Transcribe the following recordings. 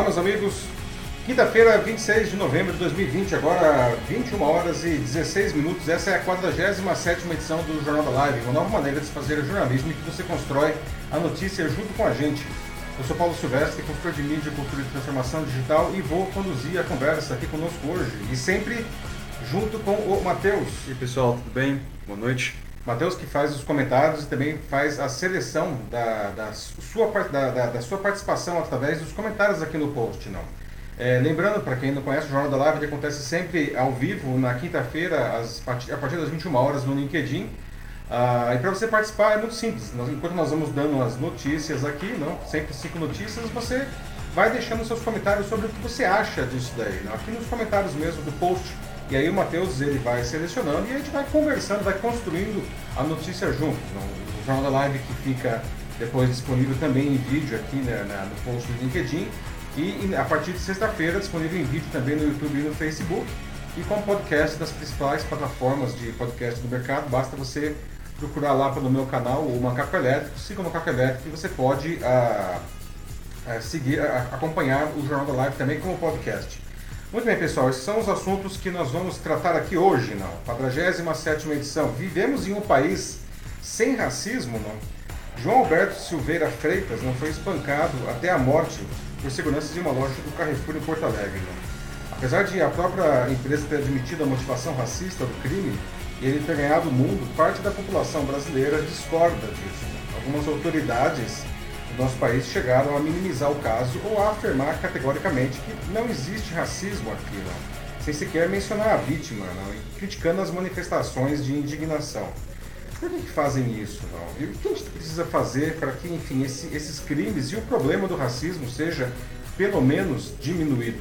Olá, meus amigos. Quinta-feira, 26 de novembro de 2020, agora 21 horas e 16 minutos. Essa é a 47 edição do Jornal da Live, uma nova maneira de se fazer jornalismo em que você constrói a notícia junto com a gente. Eu sou Paulo Silvestre, consultor de mídia, cultura e transformação digital e vou conduzir a conversa aqui conosco hoje. E sempre junto com o Matheus. E aí, pessoal, tudo bem? Boa noite. Matheus que faz os comentários e também faz a seleção da, da, sua, da, da, da sua participação através dos comentários aqui no post. Não. É, lembrando, para quem não conhece, o Jornal da Live acontece sempre ao vivo, na quinta-feira, a partir das 21 horas no LinkedIn. Ah, e para você participar é muito simples. Nós, enquanto nós vamos dando as notícias aqui, não, sempre cinco notícias, você vai deixando seus comentários sobre o que você acha disso daí. Não? Aqui nos comentários mesmo do post e aí o Matheus ele vai selecionando e a gente vai conversando, vai construindo a notícia junto. O Jornal da Live que fica depois disponível também em vídeo aqui né, no post do LinkedIn e a partir de sexta-feira disponível em vídeo também no YouTube e no Facebook e com podcast das principais plataformas de podcast do mercado. Basta você procurar lá pelo meu canal o Macaco Elétrico, siga o Macaco Elétrico e você pode ah, ah, seguir, ah, acompanhar o Jornal da Live também como podcast. Muito bem, pessoal, esses são os assuntos que nós vamos tratar aqui hoje, não? 47 edição. Vivemos em um país sem racismo, não? João Alberto Silveira Freitas não foi espancado até a morte por seguranças de uma loja do Carrefour em Porto Alegre, não? Apesar de a própria empresa ter admitido a motivação racista do crime e ele ter ganhado o mundo, parte da população brasileira discorda disso. Não? Algumas autoridades nosso país chegaram a minimizar o caso ou a afirmar categoricamente que não existe racismo aqui, não, sem sequer mencionar a vítima, e criticando as manifestações de indignação. Por que, que fazem isso? Não? E o que a gente precisa fazer para que, enfim, esse, esses crimes e o problema do racismo seja, pelo menos, diminuído?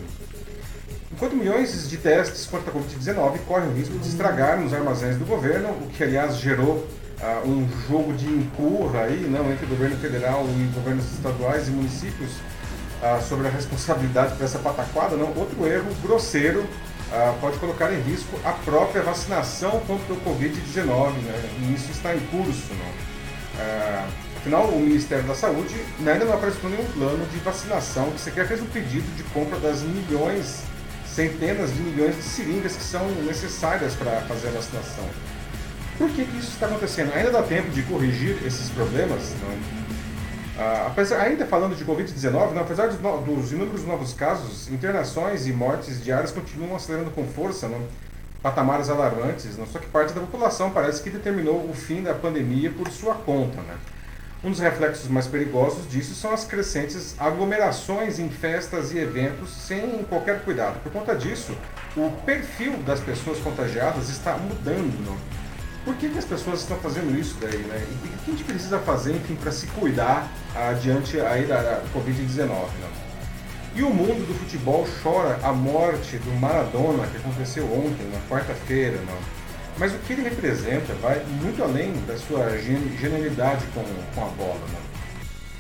Enquanto milhões de testes contra a Covid-19 correm o risco de estragar nos armazéns do governo, o que, aliás, gerou uh, um jogo de empurra aí, não, entre o governo federal e governos estaduais e municípios uh, sobre a responsabilidade por essa pataquada, não, outro erro grosseiro uh, pode colocar em risco a própria vacinação contra o Covid-19, né, e isso está em curso, não. Afinal, o Ministério da Saúde ainda não apresentou nenhum plano de vacinação, que sequer fez um pedido de compra das milhões, centenas de milhões de seringas que são necessárias para fazer a vacinação. Por que, que isso está acontecendo? Ainda dá tempo de corrigir esses problemas? Ah, apesar, ainda falando de Covid-19, apesar dos, dos, inúmeros novos casos, internações e mortes diárias continuam acelerando com força, não? patamares alarmantes, não? só que parte da população parece que determinou o fim da pandemia por sua conta. Né? Um dos reflexos mais perigosos disso são as crescentes aglomerações em festas e eventos sem qualquer cuidado. Por conta disso, o perfil das pessoas contagiadas está mudando. Não? Por que, que as pessoas estão fazendo isso daí, né? E o que a gente precisa fazer, para se cuidar adiante aí da, da Covid-19, né? E o mundo do futebol chora a morte do Maradona, que aconteceu ontem, na quarta-feira, né? Mas o que ele representa vai muito além da sua genialidade com, com a bola, né?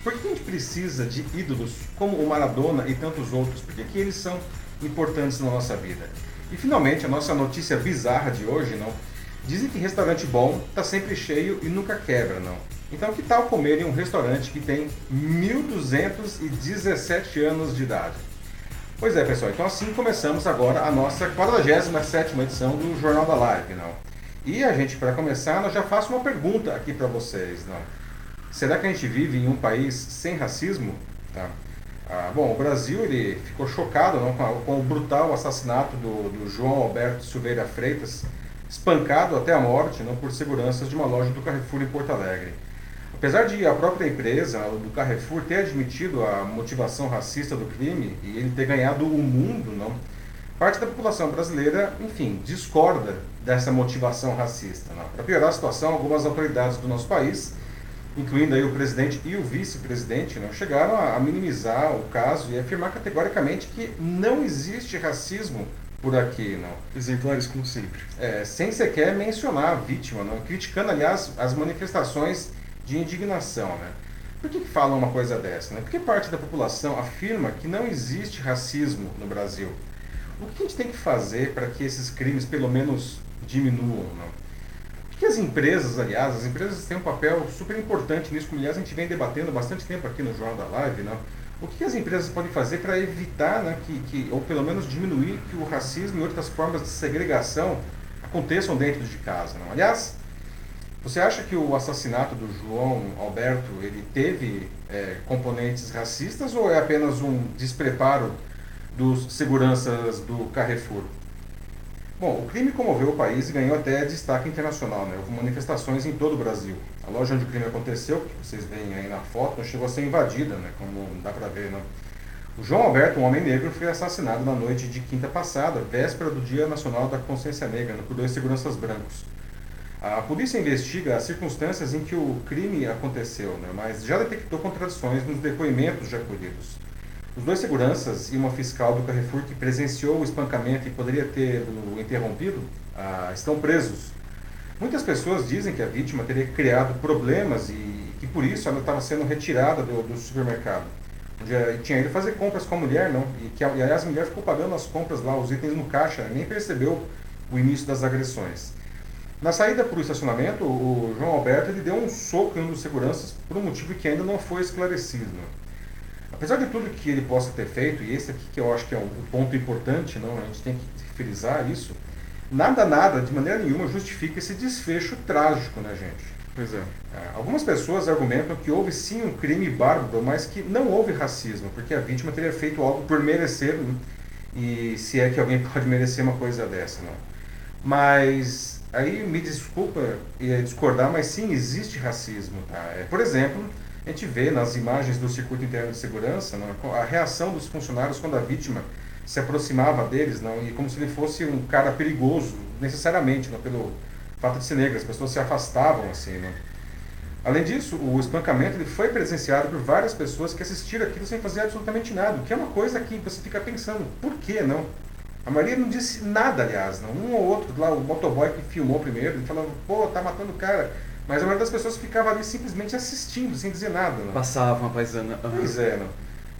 Por que a gente precisa de ídolos como o Maradona e tantos outros? Por que, que eles são importantes na nossa vida? E finalmente, a nossa notícia bizarra de hoje, não? Dizem que restaurante bom está sempre cheio e nunca quebra, não. Então que tal comer em um restaurante que tem 1217 anos de idade? Pois é, pessoal, então assim começamos agora a nossa 47ª edição do Jornal da Live, não? E a gente, para começar, eu já faço uma pergunta aqui para vocês, não? Será que a gente vive em um país sem racismo? Tá? Ah, bom, o Brasil ele ficou chocado não, com, a, com o brutal assassinato do, do João Alberto Silveira Freitas, espancado até a morte não, por seguranças de uma loja do Carrefour em Porto Alegre. Apesar de a própria empresa do Carrefour ter admitido a motivação racista do crime e ele ter ganhado o mundo, não, parte da população brasileira, enfim, discorda dessa motivação racista. Para piorar a situação, algumas autoridades do nosso país, incluindo aí o presidente e o vice-presidente, não, chegaram a minimizar o caso e afirmar categoricamente que não existe racismo por aqui, não. Exemplares como sempre. É, sem sequer mencionar a vítima, não. Criticando, aliás, as manifestações de indignação, né. Por que, que falam uma coisa dessa? Né? Porque parte da população afirma que não existe racismo no Brasil. O que a gente tem que fazer para que esses crimes, pelo menos, diminuam? Não? Porque as empresas, aliás, as empresas têm um papel super importante nisso, como aliás a gente vem debatendo bastante tempo aqui no Jornal da Live, não? O que as empresas podem fazer para evitar, né, que, que, ou pelo menos diminuir que o racismo e outras formas de segregação aconteçam dentro de casa? Não? Aliás, você acha que o assassinato do João Alberto ele teve é, componentes racistas ou é apenas um despreparo dos seguranças do Carrefour? Bom, o crime comoveu o país e ganhou até destaque internacional. Né? Houve manifestações em todo o Brasil. A loja onde o crime aconteceu, que vocês veem aí na foto, não chegou a ser invadida, né? como dá para ver. Né? O João Alberto, um homem negro, foi assassinado na noite de quinta passada, véspera do Dia Nacional da Consciência Negra, por dois seguranças brancos. A polícia investiga as circunstâncias em que o crime aconteceu, né? mas já detectou contradições nos depoimentos já colhidos. Os dois seguranças e uma fiscal do Carrefour que presenciou o espancamento e poderia ter interrompido ah, estão presos. Muitas pessoas dizem que a vítima teria criado problemas e que por isso ela estava sendo retirada do, do supermercado. Onde eh, tinha ido fazer compras com a mulher, não? E que e a mulher ficou pagando as compras lá, os itens no caixa, nem percebeu o início das agressões. Na saída para o estacionamento, o João Alberto ele deu um soco em um dos seguranças por um motivo que ainda não foi esclarecido. Apesar de tudo que ele possa ter feito, e esse aqui que eu acho que é um ponto importante, não, a gente tem que frisar isso, nada, nada, de maneira nenhuma, justifica esse desfecho trágico, né, gente? Pois é. é. Algumas pessoas argumentam que houve sim um crime bárbaro, mas que não houve racismo, porque a vítima teria feito algo por merecer, né? e se é que alguém pode merecer uma coisa dessa, não. Mas aí me desculpa discordar, mas sim existe racismo, tá? É, por exemplo, a gente vê nas imagens do circuito interno de segurança não, a reação dos funcionários quando a vítima se aproximava deles, não, e como se ele fosse um cara perigoso, necessariamente, não, pelo fato de ser negro, as pessoas se afastavam assim. Não. Além disso, o espancamento ele foi presenciado por várias pessoas que assistiram aquilo sem fazer absolutamente nada, que é uma coisa que você fica pensando, por que não? A maioria não disse nada, aliás, não. Um ou outro, lá o motoboy que filmou primeiro, ele falava, pô, tá matando o cara. Mas a maioria das pessoas ficava ali simplesmente assistindo, sem dizer nada. Né? Passavam a paisana. Uhum. Pois é. Né?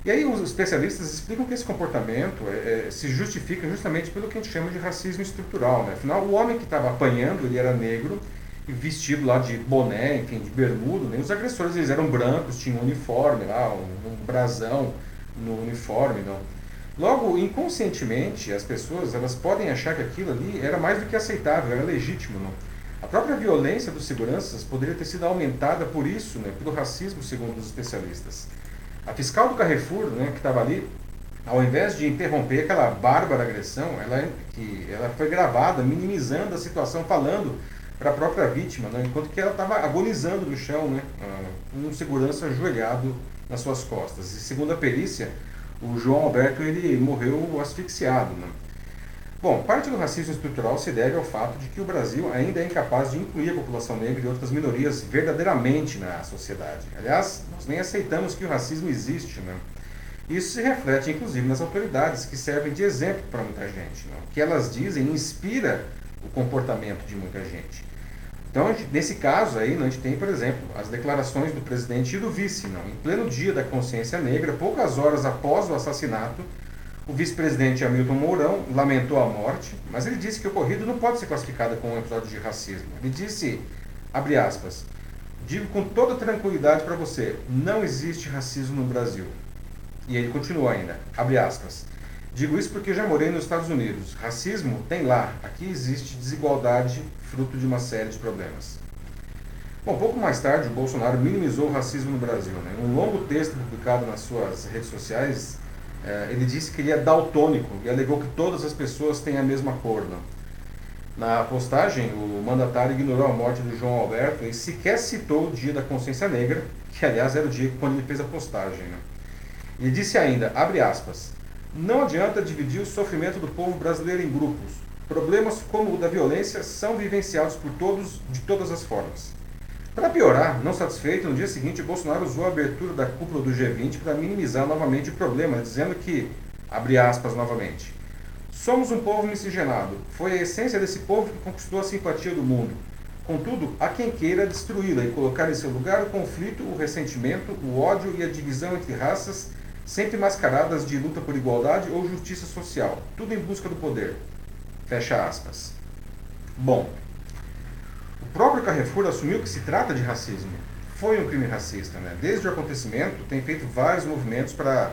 E aí os especialistas explicam que esse comportamento é, é, se justifica justamente pelo que a gente chama de racismo estrutural. Né? Afinal, o homem que estava apanhando, ele era negro, vestido lá de boné, enfim, de bermudo. Né? Os agressores eles eram brancos, tinham um uniforme lá, um, um brasão no uniforme. Não? Logo, inconscientemente, as pessoas elas podem achar que aquilo ali era mais do que aceitável, era legítimo. Não? A própria violência dos seguranças poderia ter sido aumentada por isso, né, pelo racismo, segundo os especialistas. A fiscal do Carrefour, né, que estava ali, ao invés de interromper aquela bárbara agressão, ela, que, ela foi gravada minimizando a situação, falando para a própria vítima, né, enquanto que ela estava agonizando no chão, né, um segurança ajoelhado nas suas costas. E segundo a perícia, o João Alberto ele morreu asfixiado. Né. Bom, parte do racismo estrutural se deve ao fato de que o Brasil ainda é incapaz de incluir a população negra e outras minorias verdadeiramente na sociedade. Aliás, nós nem aceitamos que o racismo existe, né? Isso se reflete, inclusive, nas autoridades, que servem de exemplo para muita gente. Né? O que elas dizem inspira o comportamento de muita gente. Então, nesse caso aí, a gente tem, por exemplo, as declarações do presidente e do vice, não? em pleno dia da consciência negra, poucas horas após o assassinato, o vice-presidente Hamilton Mourão lamentou a morte, mas ele disse que o ocorrido não pode ser classificado como um episódio de racismo. Ele disse, abre aspas, digo com toda tranquilidade para você, não existe racismo no Brasil. E ele continua ainda, abre aspas, digo isso porque já morei nos Estados Unidos. Racismo tem lá, aqui existe desigualdade fruto de uma série de problemas. Bom, pouco mais tarde, o Bolsonaro minimizou o racismo no Brasil. Né? Um longo texto publicado nas suas redes sociais, ele disse que ele é daltônico e alegou que todas as pessoas têm a mesma cor. Né? Na postagem, o mandatário ignorou a morte do João Alberto e sequer citou o dia da consciência negra, que aliás era o dia quando ele fez a postagem. Né? Ele disse ainda, abre aspas, não adianta dividir o sofrimento do povo brasileiro em grupos. Problemas como o da violência são vivenciados por todos de todas as formas. Para piorar, não satisfeito, no dia seguinte, Bolsonaro usou a abertura da cúpula do G20 para minimizar novamente o problema, dizendo que, abre aspas novamente, somos um povo miscigenado. Foi a essência desse povo que conquistou a simpatia do mundo. Contudo, há quem queira destruí-la e colocar em seu lugar o conflito, o ressentimento, o ódio e a divisão entre raças, sempre mascaradas de luta por igualdade ou justiça social, tudo em busca do poder. Fecha aspas. Bom, o próprio Carrefour assumiu que se trata de racismo. foi um crime racista. Né? Desde o acontecimento, tem feito vários movimentos para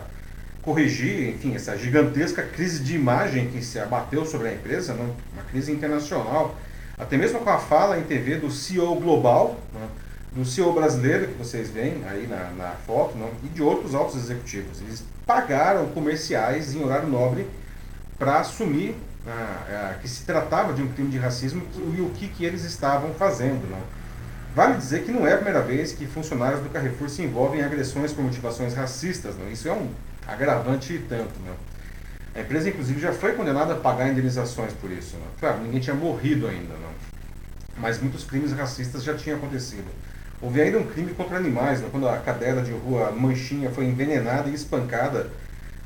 corrigir, enfim, essa gigantesca crise de imagem que se abateu sobre a empresa, né? uma crise internacional, até mesmo com a fala em TV do CEO global, né? do CEO brasileiro que vocês veem aí na, na foto, né? e de outros altos executivos. Eles pagaram comerciais em horário nobre para assumir ah, que se tratava de um crime de racismo e o que, que eles estavam fazendo. Né? Vale dizer que não é a primeira vez que funcionários do Carrefour se envolvem em agressões por motivações racistas. Né? Isso é um agravante e tanto. Né? A empresa, inclusive, já foi condenada a pagar indenizações por isso. Né? Claro, ninguém tinha morrido ainda, né? mas muitos crimes racistas já tinham acontecido. Houve ainda um crime contra animais, né? quando a cadela de rua Manchinha foi envenenada e espancada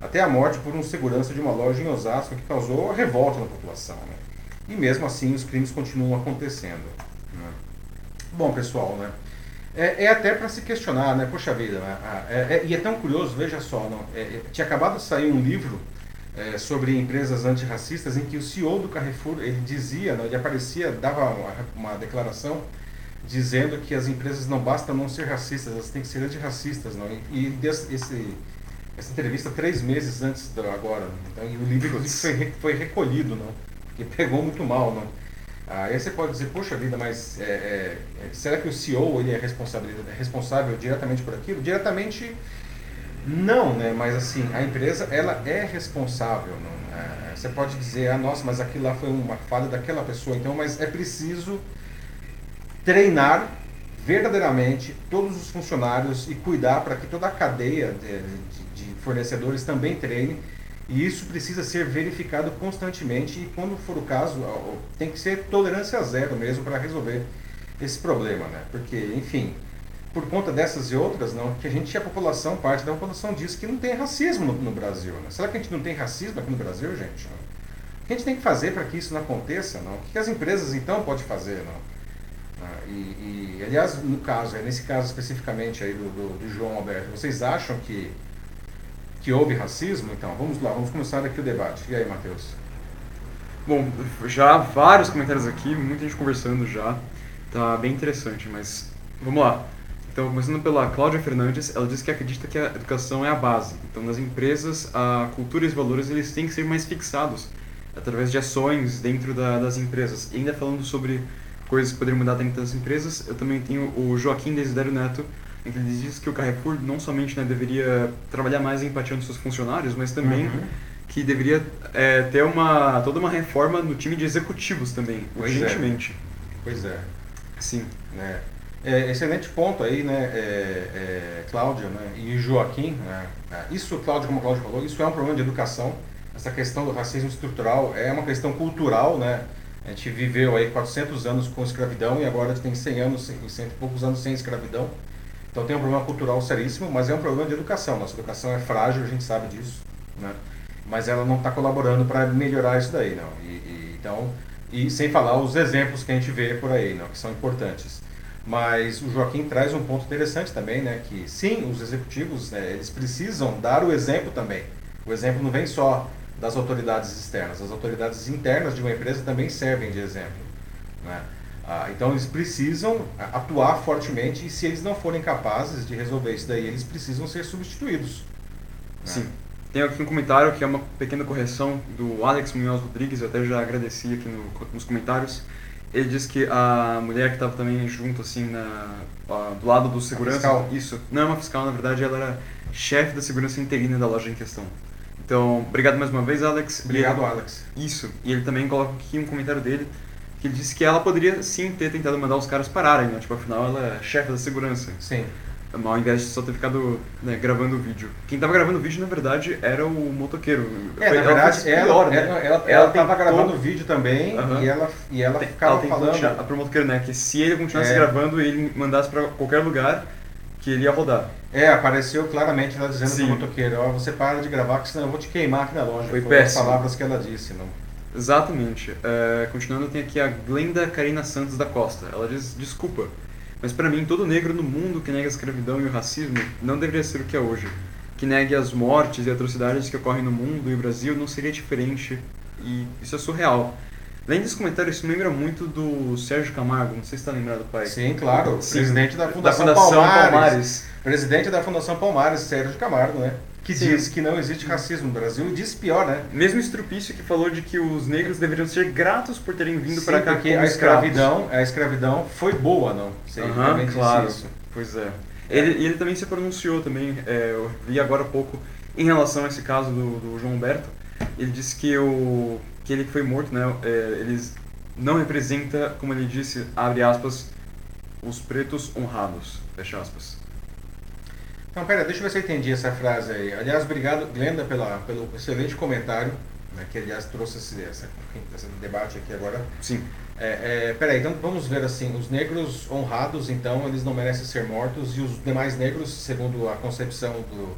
até a morte por um segurança de uma loja em Osasco que causou revolta na população. Né? E mesmo assim os crimes continuam acontecendo. Né? Bom, pessoal, né? É, é até para se questionar, né? Poxa vida, né? Ah, é, é, e é tão curioso, veja só, não? É, é, tinha acabado de sair um livro é, sobre empresas antirracistas em que o CEO do Carrefour ele dizia, não, ele aparecia, dava uma, uma, declaração dizendo que as empresas não basta não ser racistas, elas têm que ser antirracistas, não? E, e esse, essa entrevista três meses antes do agora, então, e o livro foi, foi recolhido, não? Porque pegou muito mal, não? Aí você pode dizer, poxa vida, mas é, é, é será que o CEO ele é responsável, é responsável diretamente por aquilo? Diretamente não, né? Mas assim, a empresa ela é responsável. Não? É, você pode dizer, ah, nossa, mas aquilo lá foi uma falha daquela pessoa. Então, mas é preciso treinar verdadeiramente todos os funcionários e cuidar para que toda a cadeia de, de, de fornecedores também treine e isso precisa ser verificado constantemente e, quando for o caso, tem que ser tolerância zero mesmo para resolver esse problema, né? Porque, enfim, por conta dessas e outras, não, que a gente, a população, parte da população diz que não tem racismo no, no Brasil. Né? Será que a gente não tem racismo aqui no Brasil, gente? O que a gente tem que fazer para que isso não aconteça? Não? O que as empresas, então, podem fazer? Não? Ah, e, e, aliás, no caso, nesse caso especificamente aí do, do, do João Alberto, vocês acham que que houve racismo? Então, vamos lá, vamos começar aqui o debate. E aí, Matheus? Bom, já vários comentários aqui, muita gente conversando já. Tá bem interessante, mas vamos lá. Então, começando pela Cláudia Fernandes, ela diz que acredita que a educação é a base. Então, nas empresas, a cultura e os valores eles têm que ser mais fixados através de ações dentro da, das empresas. E ainda falando sobre coisas que poderiam mudar dentro das empresas, eu também tenho o Joaquim Desiderio Neto, ele diz que o Carrefour não somente né, deveria trabalhar mais a empatia nos seus funcionários, mas também uhum. que deveria é, ter uma, toda uma reforma no time de executivos também, pois é. urgentemente. É. Pois é. Sim. É. É, excelente ponto aí, né, é, é, Cláudia né, e Joaquim. Né, é, isso, Cláudio, como o Cláudio falou, isso é um problema de educação. Essa questão do racismo estrutural é uma questão cultural, né? A gente viveu aí 400 anos com escravidão e agora a gente tem 100 anos, 100 e poucos anos sem escravidão. Então tem um problema cultural seríssimo, mas é um problema de educação. Nossa educação é frágil, a gente sabe disso, né? mas ela não está colaborando para melhorar isso daí, não. E, e, então, e sem falar os exemplos que a gente vê por aí, não, que são importantes. Mas o Joaquim traz um ponto interessante também, né, que sim, os executivos, né, eles precisam dar o exemplo também. O exemplo não vem só das autoridades externas, as autoridades internas de uma empresa também servem de exemplo, né? Ah, então eles precisam atuar fortemente e se eles não forem capazes de resolver isso daí, eles precisam ser substituídos. Né? Sim. Tem aqui um comentário que é uma pequena correção do Alex Munhoz Rodrigues, eu até já agradeci aqui no, nos comentários. Ele disse que a mulher que estava também junto, assim, na, do lado do segurança. fiscal. Isso. Não é uma fiscal, na verdade, ela era chefe da segurança interina da loja em questão. Então, obrigado mais uma vez, Alex. Obrigado, ele, Alex. Isso. E ele também coloca aqui um comentário dele que ele disse que ela poderia sim ter tentado mandar os caras pararem, né? Tipo, afinal ela é chefe da segurança. Sim. Ao invés de só ter ficado né, gravando o vídeo. Quem tava gravando o vídeo, na verdade, era o motoqueiro. É, Foi, na verdade, ela, pior, né? ela, ela, ela, tava gravando o vídeo também e ela, e ela ficava ela falando... Tirar, pro motoqueiro, né? Que se ele continuasse é. gravando e ele mandasse pra qualquer lugar, que ele ia rodar. É, apareceu claramente ela dizendo Sim. pro motoqueiro, ó, oh, você para de gravar, que senão eu vou te queimar aqui na loja. Foi, Foi péssimo. as palavras que ela disse, não... Exatamente. É, continuando, tem aqui a Glenda Karina Santos da Costa. Ela diz: Desculpa, mas para mim, todo negro no mundo que nega a escravidão e o racismo não deveria ser o que é hoje. Que negue as mortes e atrocidades que ocorrem no mundo e Brasil não seria diferente. E isso é surreal. Além desse comentário, isso me lembra muito do Sérgio Camargo, não sei se está lembrado, pai. Sim, claro. Sim. Presidente da Fundação, da Fundação Palmares. Palmares. Presidente da Fundação Palmares, Sérgio Camargo, né? Que Sim. diz que não existe racismo no Brasil e diz pior, né? Mesmo Estrupício que falou de que os negros deveriam ser gratos por terem vindo Sim, para cá porque a escravidão, a escravidão foi boa, não? Você realmente disse claro. isso. Pois é. Ele, e ele também se pronunciou também, é, eu vi agora há pouco, em relação a esse caso do, do João Humberto. Ele disse que, o, que ele que foi morto, né, é, eles não representa, como ele disse, abre aspas, os pretos honrados, fecha aspas. Então, pera, deixa eu ver se eu entendi essa frase aí. Aliás, obrigado, Glenda, pela, pelo excelente comentário, né, que aliás trouxe esse, essa, esse debate aqui agora. Sim. É, é, peraí, então vamos ver assim, os negros honrados, então, eles não merecem ser mortos, e os demais negros, segundo a concepção do,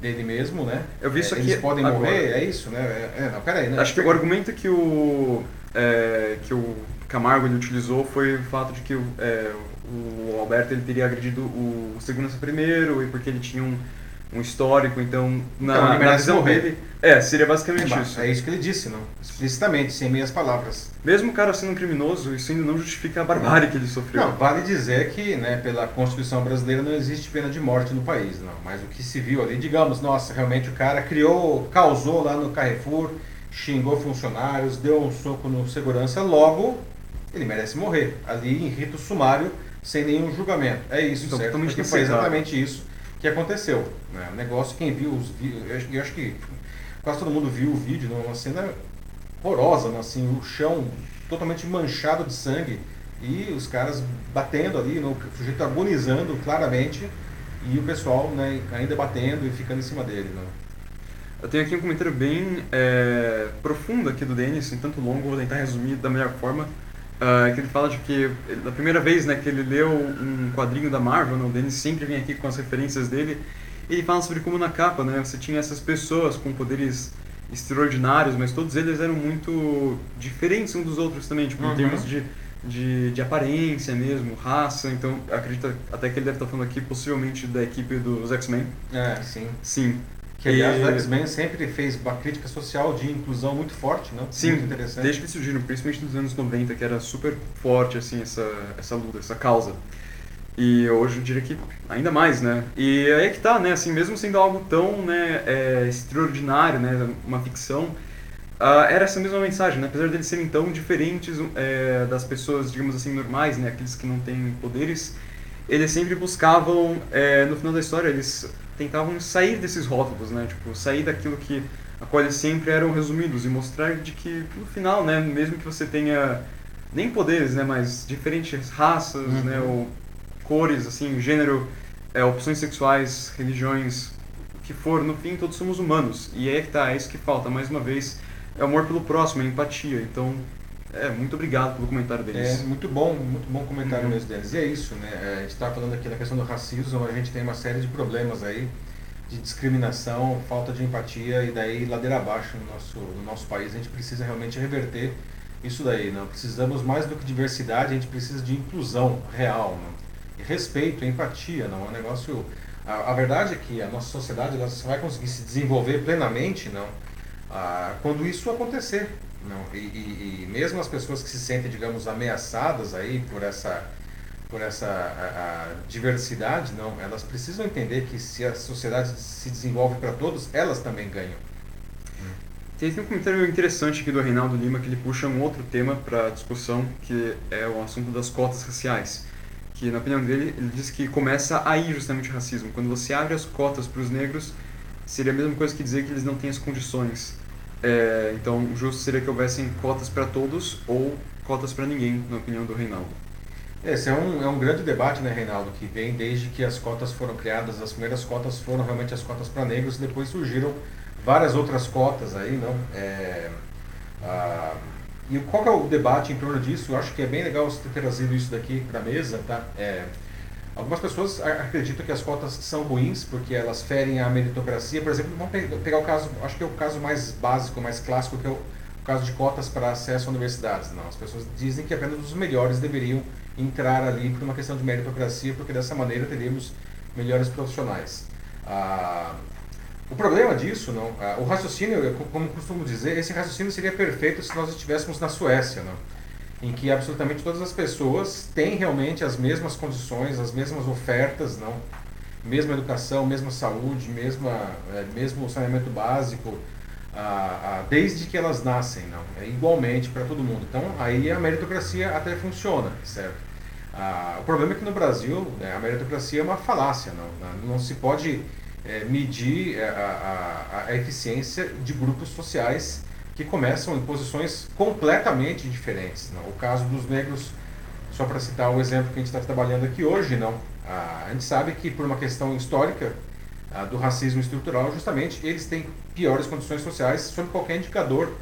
dele mesmo, né? Eu vi isso é, aqui Eles podem agora. morrer, é isso, né? É, é, não, peraí, né? Acho que o argumento que o, é, que o Camargo ele utilizou foi o fato de que é, o Alberto ele teria agredido o segurança primeiro e porque ele tinha um, um histórico, então na, Então, ele na visão morrer. dele... É, seria basicamente É, isso. É isso que ele disse, não? Explicitamente, sem meias palavras. Mesmo o cara sendo um criminoso, isso ainda não justifica a barbárie que ele sofreu. Não, vale dizer que, né, pela Constituição brasileira não existe pena de morte no país, não. Mas o que se viu ali, digamos, nossa, realmente o cara criou, causou lá no Carrefour, xingou funcionários, deu um soco no segurança, logo ele merece morrer. Ali em rito sumário, sem nenhum julgamento. É isso, Então, certo? Porque foi exatamente isso que aconteceu. Né? O negócio, quem viu os vídeos, eu acho- que quase todo mundo viu o vídeo, né? uma cena horrorosa, né? assim, o chão totalmente manchado de sangue e os caras batendo ali, né? o sujeito agonizando claramente e o pessoal né, ainda batendo e ficando em cima dele. Né? Eu tenho aqui um comentário bem é, profundo aqui do Denis, um tanto longo, vou tentar resumir da melhor forma. Ah, que ele fala de que, da primeira vez né, que ele leu um quadrinho da Marvel, né, o Denis sempre vem aqui com as referências dele, ele fala sobre como na capa né, você tinha essas pessoas com poderes extraordinários, mas todos eles eram muito diferentes uns dos outros também, tipo, Uhum. em termos de, de, de aparência mesmo, raça, então acredito até que ele deve estar falando aqui possivelmente da equipe dos X-Men. É, sim. Sim. Que aliás o X-Men sempre fez uma crítica social de inclusão muito forte, não? Sim, muito interessante. desde que surgiram, principalmente nos anos 90, que era super forte assim essa, essa luta, essa causa. E hoje eu diria que ainda mais, né? E aí é que tá, né? Assim, mesmo sendo algo tão né, é, extraordinário, né? Uma ficção, ah, era essa mesma mensagem, né? Apesar deles serem tão diferentes é, das pessoas, digamos assim, normais, né? Aqueles que não têm poderes, eles sempre buscavam, é, no final da história, eles tentavam sair desses rótulos, né? Tipo, sair daquilo que a qual eles sempre eram resumidos e mostrar de que no final, né, mesmo que você tenha nem poderes, né, mas diferentes raças, Uhum. né, ou cores, assim, gênero, é, opções sexuais, religiões, o que for, no fim todos somos humanos. E é que tá, é isso que falta, mais uma vez, é o amor pelo próximo, é empatia. Então, é, muito obrigado pelo comentário É deles. muito bom, muito bom comentário Uhum. mesmo deles. E é isso, né? É, A gente estava falando aqui da questão do racismo, a gente tem uma série de problemas aí, de discriminação, falta de empatia, e daí ladeira abaixo no nosso, no nosso país. A gente precisa realmente reverter isso daí, não? Precisamos mais do que diversidade, a gente precisa de inclusão real? E respeito, empatia, não? É um negócio... A, a verdade é que a nossa sociedade ela só vai conseguir se desenvolver plenamente, não? Ah, quando isso acontecer. Não, e, e- e mesmo as pessoas que se sentem, digamos, ameaçadas aí por essa, por essa a- a diversidade, não, elas precisam entender que se a sociedade se desenvolve para todos, elas também ganham. Tem um comentário interessante aqui do Reinaldo Lima que ele puxa um outro tema para discussão, que é o assunto das cotas raciais. Que, na opinião dele, ele diz que começa aí justamente o racismo. Quando você abre as cotas para os negros, seria a mesma coisa que dizer que eles não têm as condições. É, então, justo seria que houvessem cotas para todos ou cotas para ninguém, na opinião do Reinaldo. Esse é um, é um grande debate, né, Reinaldo, que vem desde que as cotas foram criadas. As primeiras cotas foram realmente as cotas para negros, depois surgiram várias outras cotas aí, não? É, ah, e qual é o debate em torno disso? Eu acho que é bem legal você ter trazido isso daqui para a mesa, tá? É, algumas pessoas acreditam que as cotas são ruins porque elas ferem a meritocracia. Por exemplo, vamos pe- pegar o caso, acho que é o caso mais básico, mais clássico, que é o, caso de cotas para acesso a universidades. Não, as pessoas dizem que apenas os melhores deveriam entrar ali por uma questão de meritocracia, porque dessa maneira teríamos melhores profissionais. Ah, o problema disso, não, o raciocínio, como costumo dizer, esse raciocínio seria perfeito se nós estivéssemos na Suécia, não? Em que absolutamente todas as pessoas têm realmente as mesmas condições, as mesmas ofertas, não? mesma educação, mesma saúde, mesma, é, mesmo saneamento básico, a, a, desde que elas nascem, não? É igualmente para todo mundo. Então, aí a meritocracia até funciona, certo? Ah, o problema é que no Brasil né, a meritocracia é uma falácia, não, não se pode é, medir é, a, a, a, eficiência de grupos sociais que começam em posições completamente diferentes. Não? O caso dos negros, só para citar o exemplo que a gente está trabalhando aqui hoje, não. A, a gente sabe que por uma questão histórica do racismo estrutural, justamente eles têm piores condições sociais sob qualquer indicador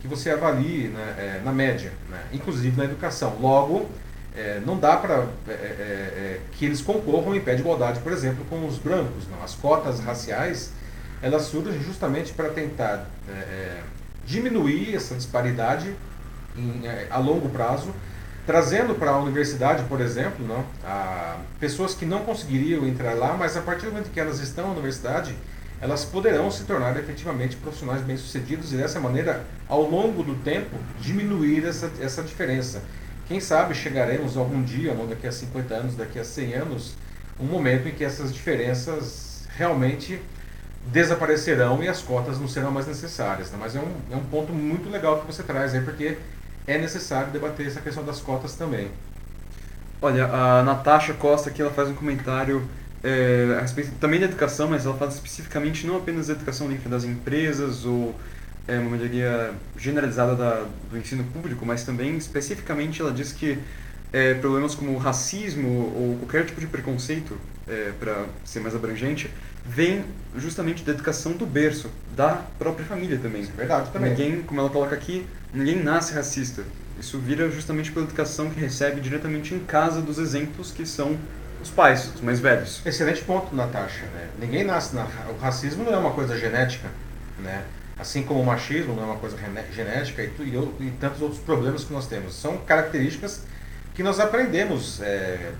que você avalie né, é, na média, né, inclusive na educação. Logo, é, não dá para é, é, que eles concorram em pé de igualdade, por exemplo, com os brancos. Não. As cotas raciais elas surgem justamente para tentar diminuir essa disparidade em, a longo prazo, trazendo para a universidade, por exemplo, não, a, pessoas que não conseguiriam entrar lá, mas a partir do momento que elas estão na universidade, elas poderão se tornar efetivamente profissionais bem-sucedidos e dessa maneira, ao longo do tempo, diminuir essa, essa diferença. Quem sabe chegaremos algum dia, não daqui a 50 anos, daqui a 100 anos, um momento em que essas diferenças realmente desaparecerão e as cotas não serão mais necessárias. Né? Mas é um, é um ponto muito legal que você traz aí, porque é necessário debater essa questão das cotas também. Olha, a Natasha Costa aqui ela faz um comentário é, a respeito também da educação, mas ela fala especificamente não apenas da educação dentro das empresas ou é, uma melhoria generalizada da, do ensino público, mas também especificamente ela diz que é, problemas como racismo ou qualquer tipo de preconceito, para ser mais abrangente, vem justamente da educação do berço, da própria família também. Isso é verdade também. Ninguém, como ela coloca aqui, ninguém nasce racista. Isso vira justamente pela educação que recebe diretamente em casa dos exemplos que são os pais, os mais velhos. Excelente ponto, Natasha. Né? Ninguém nasce na... O racismo não é uma coisa genética, né? Assim como o machismo não é uma coisa genética e, e, e tantos outros problemas que nós temos. São características que nós aprendemos é,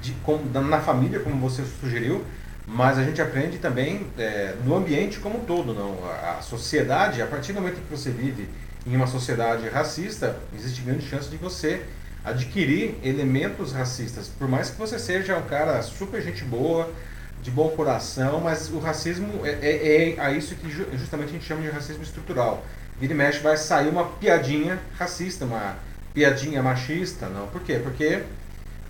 de, com, na família, como você sugeriu, mas a gente aprende também é, no ambiente como um todo. Não? A, a, sociedade, a partir do momento que você vive em uma sociedade racista, existe grande chance de você adquirir elementos racistas. Por mais que você seja um cara super gente boa, de bom coração, mas o racismo é, é, é a isso que justamente a gente chama de racismo estrutural. Vira e mexe vai sair uma piadinha racista, uma piadinha machista, não? Por quê? Porque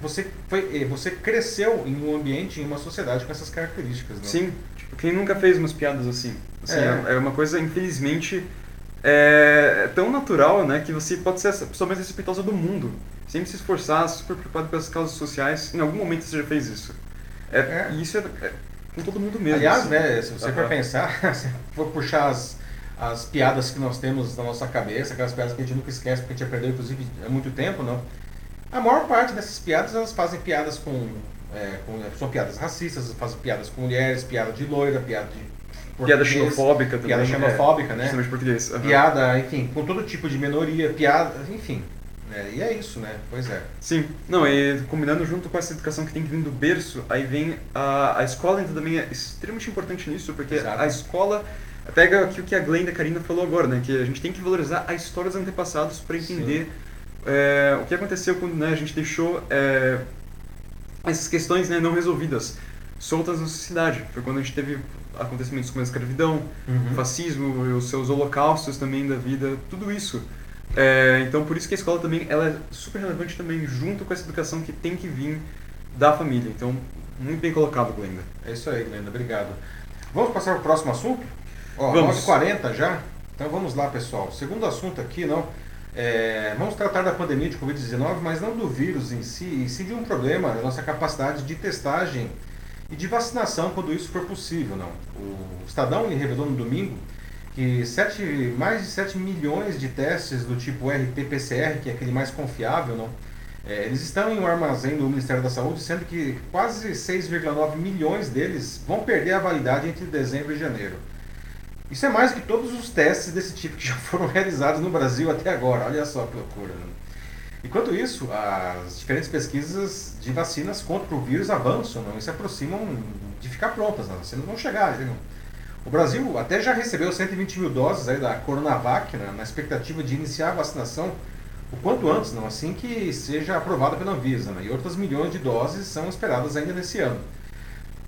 você, foi, eh, você cresceu em um ambiente, em uma sociedade com essas características. Não? Sim, tipo, quem nunca fez umas piadas assim? assim é. é uma coisa, infelizmente, é tão natural, né, que você pode ser a pessoa mais respeitosa do mundo, sem se esforçar, super preocupado pelas causas sociais. Em algum momento você já fez isso. É, é. E isso é, é, com todo mundo mesmo. Aliás, assim. né, se você for pensar, se for puxar as, as piadas que nós temos na nossa cabeça, aquelas piadas que a gente nunca esquece porque a gente aprendeu, inclusive, há muito tempo, não? A maior parte dessas piadas, elas fazem piadas com, é, com são piadas racistas, fazem piadas com mulheres, piada de loira, piada de Piada xenofóbica também. Piada xenofóbica, é, né? português. Uhum. Piada, enfim, com todo tipo de minoria, piada, enfim. É, e é isso, né? Pois é. Sim. Não, e combinando junto com essa educação que tem que vir do berço, aí vem a, a escola então também é extremamente importante nisso, porque Exato. a escola pega aqui o que a Glenda Karina falou agora, né? Que a gente tem que valorizar a história dos antepassados para entender é, o que aconteceu quando né, a gente deixou é, essas questões né, não resolvidas soltas na sociedade. Foi quando a gente teve acontecimentos como a escravidão, uhum. o fascismo, os seus holocaustos também da vida, tudo isso. É, então, por isso que a escola também ela é super relevante também, junto com essa educação que tem que vir da família. Então, muito bem colocado, Glenda. É isso aí, Glenda. Obrigado. Vamos passar para o próximo assunto? Ó, vamos. 9h40 já? Então, vamos lá, pessoal. Segundo assunto aqui, não... É, vamos tratar da pandemia de Covid-19, mas não do vírus em si, e sim de um problema na nossa capacidade de testagem e de vacinação quando isso for possível. Não. O Estadão revelou no domingo que sete, mais de 7 milhões de testes do tipo RT-PCR, que é aquele mais confiável, não, é, eles estão em um armazém do Ministério da Saúde, sendo que quase 6,9 milhões deles vão perder a validade entre dezembro e janeiro. Isso é mais que todos os testes desse tipo que já foram realizados no Brasil até agora. Olha só que loucura. Né? Enquanto isso, as diferentes pesquisas de vacinas contra o vírus avançam não? e se aproximam de ficar prontas. As vacinas vão chegar. O Brasil até já recebeu 120 mil doses aí da Coronavac, né, na expectativa de iniciar a vacinação o quanto antes, não assim que seja aprovada pela Anvisa. Né, e outras milhões de doses são esperadas ainda nesse ano.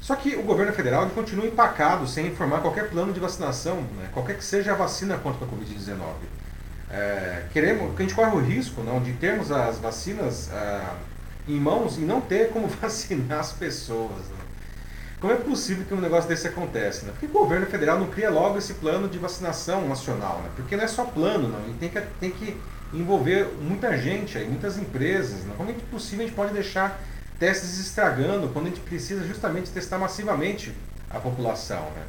Só que o governo federal continua empacado sem informar qualquer plano de vacinação, né, qualquer que seja a vacina contra a Covid-19. É, queremos, a gente corre o risco não, de termos as vacinas ah, em mãos e não ter como vacinar as pessoas. Né? Como é possível que um negócio desse aconteça? Né? Por que o governo federal não cria logo esse plano de vacinação nacional? Né? Porque não é só plano, não. Tem que, tem que envolver muita gente, aí, muitas empresas. Né? Como é possível a gente pode deixar testes estragando quando a gente precisa justamente testar massivamente a população? Né?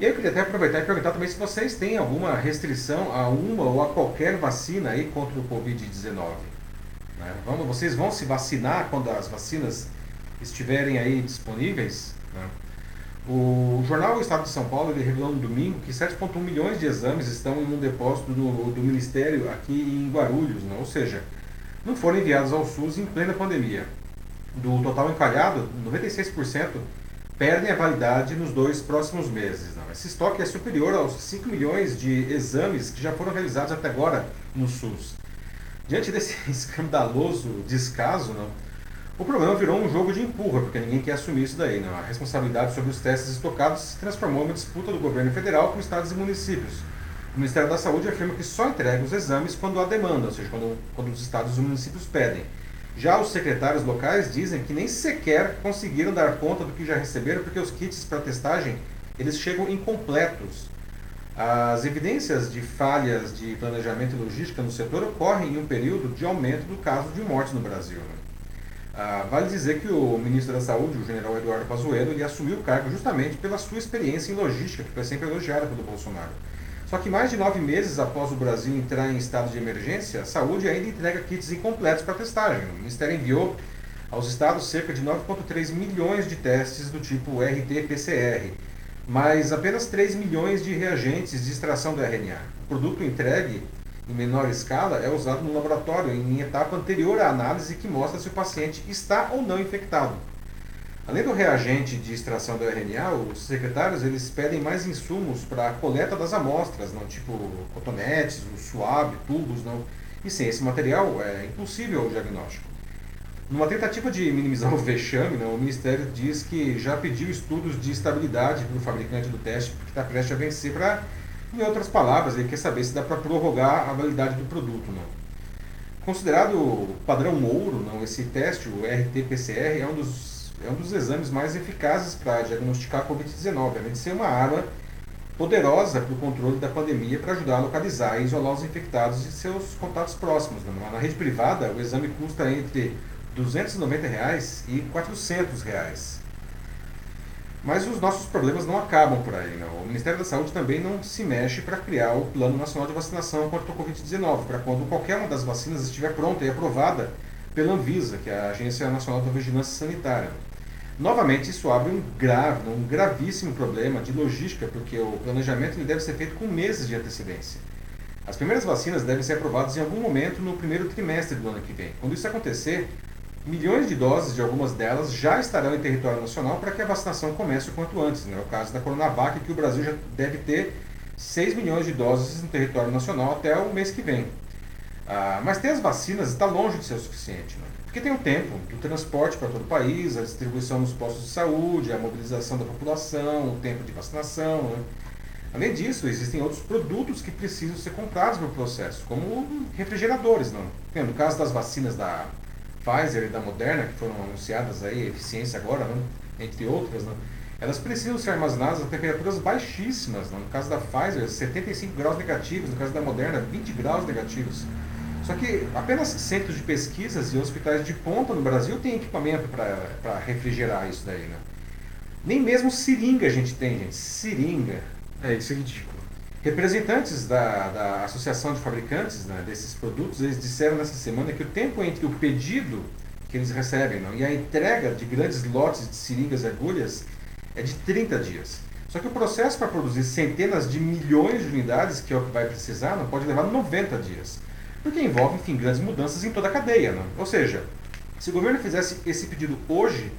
E eu queria até aproveitar e perguntar também se vocês têm alguma restrição a uma ou a qualquer vacina aí contra o Covid-19. Né? Vamos, vocês vão se vacinar quando as vacinas estiverem aí disponíveis? Né? O jornal Estado de São Paulo revelou no domingo que 7,1 milhões de exames estão em um depósito do, do Ministério aqui em Guarulhos, né? ou seja, não foram enviados ao SUS em plena pandemia. Do total encalhado, 96% perdem a validade nos dois próximos meses. Não. Esse estoque é superior aos 5 milhões de exames que já foram realizados até agora no SUS. Diante desse escandaloso descaso, não, o problema virou um jogo de empurra, porque ninguém quer assumir isso daí. Não. A responsabilidade sobre os testes estocados se transformou em uma disputa do governo federal com estados e municípios. O Ministério da Saúde afirma que só entrega os exames quando há demanda, ou seja, quando, quando os estados e municípios pedem. Já os secretários locais dizem que nem sequer conseguiram dar conta do que já receberam, porque os kits para testagem eles chegam incompletos. As evidências de falhas de planejamento e logística no setor ocorrem em um período de aumento do caso de mortes no Brasil. Ah, vale dizer que o ministro da Saúde, o general Eduardo Pazuello, ele assumiu o cargo justamente pela sua experiência em logística, que foi sempre elogiada pelo Bolsonaro. Só que mais de nove meses após o Brasil entrar em estado de emergência, a saúde ainda entrega kits incompletos para testagem. O Ministério enviou aos estados cerca de 9,3 milhões de testes do tipo RT-PCR, mas apenas 3 milhões de reagentes de extração do RNA. O produto entregue em menor escala é usado no laboratório em etapa anterior à análise que mostra se o paciente está ou não infectado. Além do reagente de extração do RNA, os secretários eles pedem mais insumos para a coleta das amostras, não tipo cotonetes, o suave, tubos, não. E sem esse material é impossível o diagnóstico. Numa tentativa de minimizar o vexame, não, o Ministério diz que já pediu estudos de estabilidade para o fabricante do teste, porque está prestes a vencer, para, em outras palavras, ele quer saber se dá para prorrogar a validade do produto. Não. Considerado padrão ouro, não, esse teste, o RT-PCR, é um dos é um dos exames mais eficazes para diagnosticar a Covid-19, além de ser uma arma poderosa para o controle da pandemia para ajudar a localizar e isolar os infectados e seus contatos próximos. Né? Na rede privada, o exame custa entre 290 reais e 400 reais. Mas os nossos problemas não acabam por aí. Né? O Ministério da Saúde também não se mexe para criar o Plano Nacional de Vacinação contra a Covid-19, para quando qualquer uma das vacinas estiver pronta e aprovada pela Anvisa, que é a Agência Nacional da Vigilância Sanitária. Novamente, isso abre um grave, um gravíssimo problema de logística, porque o planejamento ele deve ser feito com meses de antecedência. As primeiras vacinas devem ser aprovadas em algum momento no primeiro trimestre do ano que vem. Quando isso acontecer, milhões de doses de algumas delas já estarão em território nacional para que a vacinação comece o quanto antes. Né? É o caso da Coronavac, que o Brasil já deve ter 6 milhões de doses no território nacional até o mês que vem. Ah, mas ter as vacinas está longe de ser o suficiente. Né? Porque tem o tempo do transporte para todo o país, a distribuição nos postos de saúde, a mobilização da população, o tempo de vacinação. Né? Além disso, existem outros produtos que precisam ser comprados no processo, como refrigeradores. Não? No caso das vacinas da Pfizer e da Moderna, que foram anunciadas aí, eficiência agora, não? entre outras, não? elas precisam ser armazenadas a temperaturas baixíssimas. Não? No caso da Pfizer, 75 graus negativos, no caso da Moderna, 20 graus negativos. Só que apenas centros de pesquisas e hospitais de ponta no Brasil têm equipamento para refrigerar isso daí, né? Nem mesmo seringa a gente tem, gente. Seringa. É, isso é ridículo. Representantes da, da Associação de Fabricantes né, desses produtos, eles disseram nessa semana que o tempo entre o pedido que eles recebem não, e a entrega de grandes lotes de seringas e agulhas é de 30 dias. Só que o processo para produzir centenas de milhões de unidades, que é o que vai precisar, não pode levar 90 dias porque envolve, enfim, grandes mudanças em toda a cadeia. Né? Ou seja, se o governo fizesse esse pedido hoje,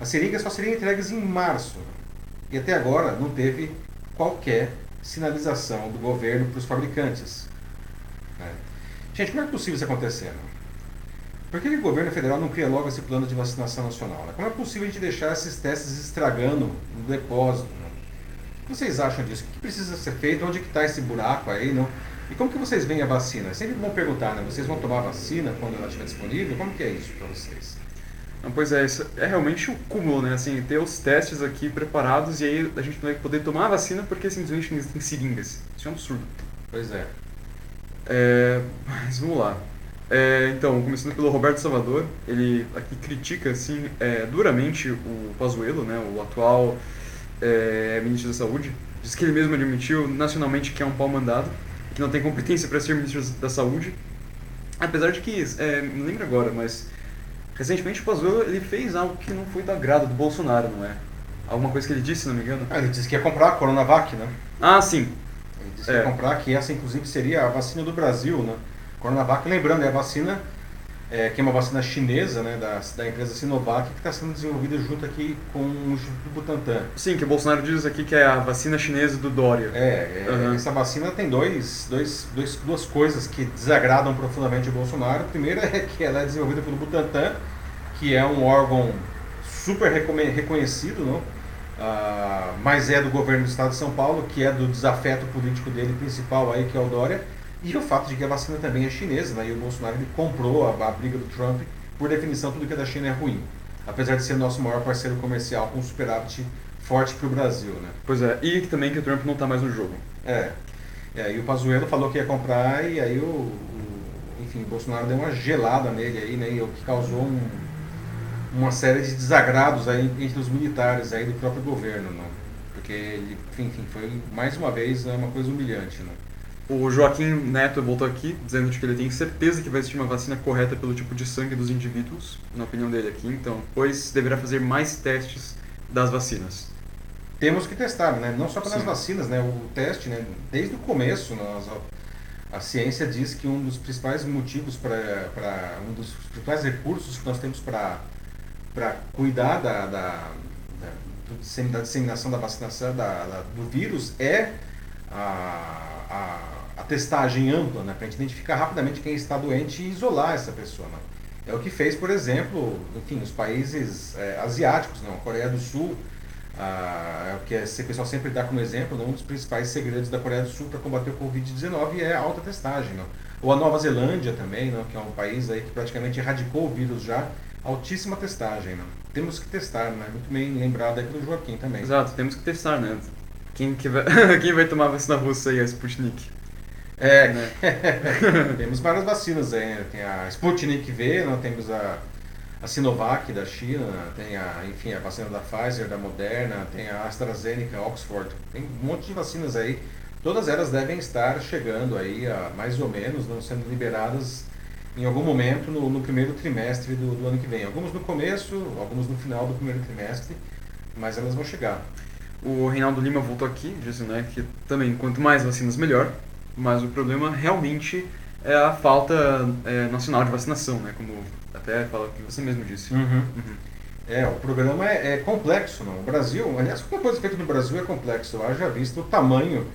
as seringas só seriam entregues em março. E até agora não teve qualquer sinalização do governo para os fabricantes. Né? Gente, como é possível isso acontecer? Né? Por que o governo federal não cria logo esse plano de vacinação nacional? Né? Como é possível a gente deixar esses testes estragando no depósito? Né? O que vocês acham disso? O que precisa ser feito? Onde está esse buraco aí? Não? E como que vocês veem a vacina? Sempre vão perguntar, né? Vocês vão tomar vacina quando ela estiver disponível? Como que é isso para vocês? Não, pois é, isso é realmente um cúmulo, né? Assim, ter os testes aqui preparados e aí a gente vai poder tomar a vacina porque simplesmente não existem seringas. Isso é um absurdo. Pois é. é mas vamos lá. É, então, começando pelo Roberto Salvador, ele aqui critica assim é, duramente o Pazuello, né, o atual é, ministro da Saúde. Diz que ele mesmo admitiu nacionalmente que é um pau mandado que não tem competência para ser ministro da Saúde. Apesar de que, é, não lembro agora, mas recentemente o Pazuello ele fez algo que não foi do agrado do Bolsonaro, não é? Alguma coisa que ele disse, se não me engano? Ah, ele disse que ia comprar a Coronavac, né? Ah, sim. Ele disse que ia é. comprar, que essa inclusive seria a vacina do Brasil, né? Coronavac, lembrando, é a vacina é, que é uma vacina chinesa, né, da, da empresa Sinovac, que está sendo desenvolvida junto aqui com o Instituto Butantan. Sim, que o Bolsonaro diz aqui que é a vacina chinesa do Dória. É, é uhum. essa vacina tem dois, dois, dois, duas coisas que desagradam profundamente o Bolsonaro. A primeira é que ela é desenvolvida pelo Butantan, que é um órgão super reconhecido, não? Ah, mas é do governo do estado de São Paulo, que é do desafeto político dele principal aí, que é o Dória e o fato de que a vacina também é chinesa, né? e o Bolsonaro ele comprou a, a briga do Trump, por definição, tudo que é da China é ruim. Apesar de ser nosso maior parceiro comercial com superávit forte para o Brasil. Né? Pois é, e também que o Trump não está mais no jogo. É. é. E o Pazuello falou que ia comprar, e aí o, o, enfim, o Bolsonaro deu uma gelada nele aí, né? E o que causou um, uma série de desagrados aí entre os militares aí do próprio governo, né? Porque ele, enfim, foi mais uma vez né, uma coisa humilhante, né? O Joaquim Neto voltou aqui dizendo que ele tem certeza que vai existir uma vacina correta pelo tipo de sangue dos indivíduos, na opinião dele aqui, então, pois deverá fazer mais testes das vacinas. Temos que testar, né? Não só pelas Sim. vacinas, né? O teste, né? Desde o começo, nós, a ciência diz que um dos principais motivos para um dos principais recursos que nós temos para para cuidar da, da, da, da, disseminação da vacinação da, da, do vírus é a, a a testagem ampla, né, para a gente identificar rapidamente quem está doente e isolar essa pessoa. Né? É o que fez, por exemplo, enfim, os países é, asiáticos, não, a Coreia do Sul, ah, é o que esse pessoal sempre dá como exemplo, um dos principais segredos da Coreia do Sul para combater o Covid-19 é a alta testagem. Não? Ou a Nova Zelândia também, não, que é um país aí que praticamente erradicou o vírus já, altíssima testagem. Temos que testar, né? muito bem lembrado aí pelo Joaquim também. Exato, temos que testar, né? Quem, que vai, quem vai tomar a vacina russa aí, a Sputnik? É, né? temos várias vacinas aí, né? tem a Sputnik V, nós temos a, a Sinovac da China, tem a, enfim, a vacina da Pfizer, da Moderna, tem a AstraZeneca, Oxford, tem um monte de vacinas aí. Todas elas devem estar chegando aí, a, mais ou menos, não sendo liberadas em algum momento no, no primeiro trimestre do, do, ano que vem. Algumas no começo, algumas no final do primeiro trimestre, mas elas vão chegar. O Reinaldo Lima voltou aqui, disse né, que também quanto mais vacinas melhor, mas o problema realmente é a falta é, nacional de vacinação, né? Como até fala que você mesmo disse. Uhum. Uhum. É, o programa é, é, complexo, não? O Brasil, aliás, qualquer coisa feita no Brasil é complexo. já visto o tamanho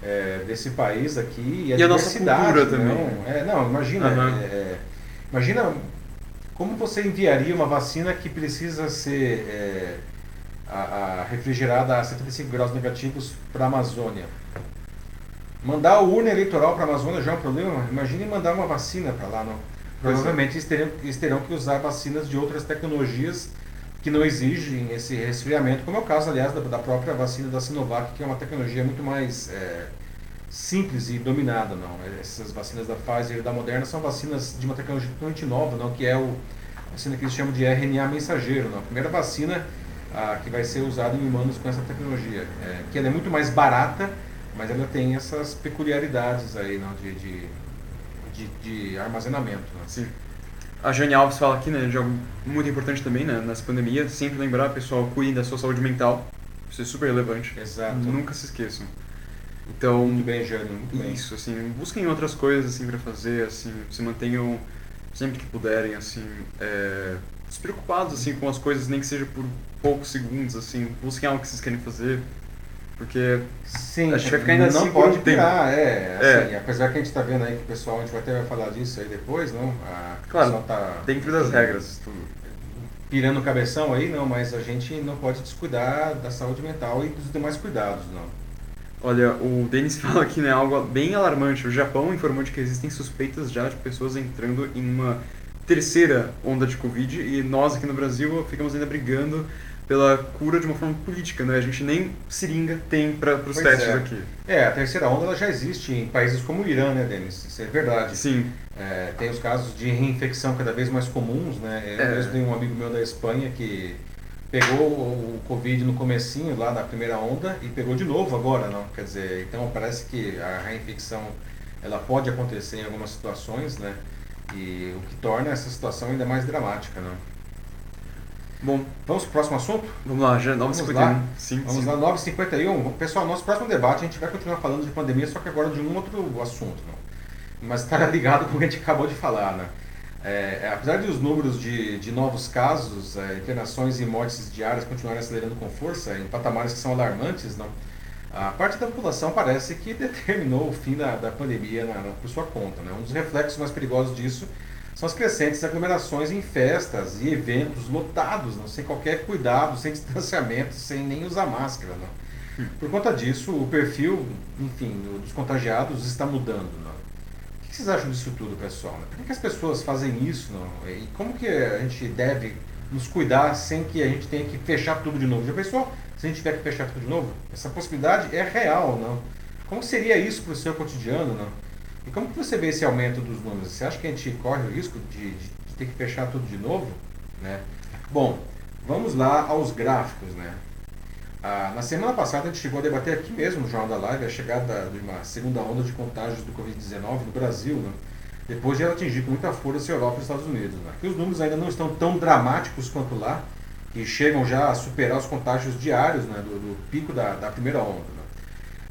é, desse país aqui e a, e a nossa cultura também. Não, é, não imagina, uhum. imagina como você enviaria uma vacina que precisa ser é, a, a refrigerada a 75 graus negativos para a Amazônia. Mandar a urna eleitoral para a Amazônia já é um problema. Imagine mandar uma vacina para lá. Não? Provavelmente eles terão, eles terão que usar vacinas de outras tecnologias que não exigem esse resfriamento, como é o caso, aliás, da, da própria vacina da Sinovac, que é uma tecnologia muito mais é, simples e dominada. não. Essas vacinas da Pfizer e da Moderna são vacinas de uma tecnologia totalmente nova, não, que é o, a vacina que eles chamam de RNA mensageiro. Não. A primeira vacina a, que vai ser usada em humanos com essa tecnologia, é, que ela é muito mais barata mas ela tem essas peculiaridades aí não, de, de, de, de armazenamento. Né? Sim. A Jane Alves fala aqui, né, de algo muito importante também, né, nessa pandemia, sempre lembrar, pessoal, cuidem da sua saúde mental. Isso é super relevante. Exato. Nunca se esqueçam. Então, muito bem, Jane, muito bem. Isso, assim, busquem outras coisas assim para fazer, assim, se mantenham sempre que puderem, assim, é, despreocupados assim com as coisas, nem que seja por poucos segundos, assim, busquem algo que vocês querem fazer, Porque Sim, a gente vai ficar ainda não assim por pode um tempo. pirar, é, É. assim, apesar que a gente está vendo aí que o pessoal, a gente vai até vai falar disso aí depois, não? A, Claro, tá dentro das regras, tudo. pirando o cabeção aí, não, mas a gente não pode descuidar da saúde mental e dos demais cuidados, não. Olha, o Denis fala aqui, né, algo bem alarmante. O Japão informou de que existem suspeitas já de pessoas entrando em uma terceira onda de Covid e nós aqui no Brasil ficamos ainda brigando pela cura de uma forma política, né? A gente nem seringa tem para os Pois testes é. aqui. É, a terceira onda ela já existe em países como o Irã, né, Denis? Isso é verdade. Sim, É, tem os casos de reinfecção cada vez mais comuns, né? Eu É. mesmo tenho um amigo meu da Espanha que pegou o Covid no comecinho lá da primeira onda e pegou de novo agora, não? Quer dizer, então parece que a reinfecção ela pode acontecer em algumas situações, né? E o que torna essa situação ainda mais dramática, não? bom, Vamos para o próximo assunto? vamos lá, já Vamos 9h51. lá. Sim, Vamos sim. lá, 9h51. Pessoal, nosso próximo debate a gente vai continuar falando de pandemia, só que agora de um outro assunto. Não? Mas está ligado com o que a gente acabou de falar. Né? É, é, apesar de os números de, de novos casos, é, internações e mortes diárias continuarem acelerando com força, em patamares que são alarmantes, não? A parte da população parece que determinou o fim da, da pandemia na, na- por sua conta. Né? Um dos reflexos mais perigosos disso são as crescentes aglomerações em festas e eventos lotados, não? sem qualquer cuidado, sem distanciamento, sem nem usar máscara. Não? Por conta disso, o perfil, enfim, do- dos contagiados está mudando. Não? O que vocês acham disso tudo, pessoal? Por que, que as pessoas fazem isso? Não? E como que a gente deve nos cuidar sem que a gente tenha que fechar tudo de novo? Já pensou se a gente tiver que fechar tudo de novo? Essa possibilidade é real, não? Como seria isso para o seu cotidiano, não? E como que você vê esse aumento dos números? Você acha que a gente corre o risco de, de- de ter que fechar tudo de novo? Né? Bom, vamos lá aos gráficos, né? Ah, na semana passada a gente chegou a debater aqui mesmo no Jornal da Live a chegada de uma segunda onda de contágios do Covid-19 no Brasil, né? depois de ela atingir com muita força a Europa e os Estados Unidos. Né? Aqui os números ainda não estão tão dramáticos quanto lá, que chegam já a superar os contágios diários né, do, do pico da, da primeira onda. né?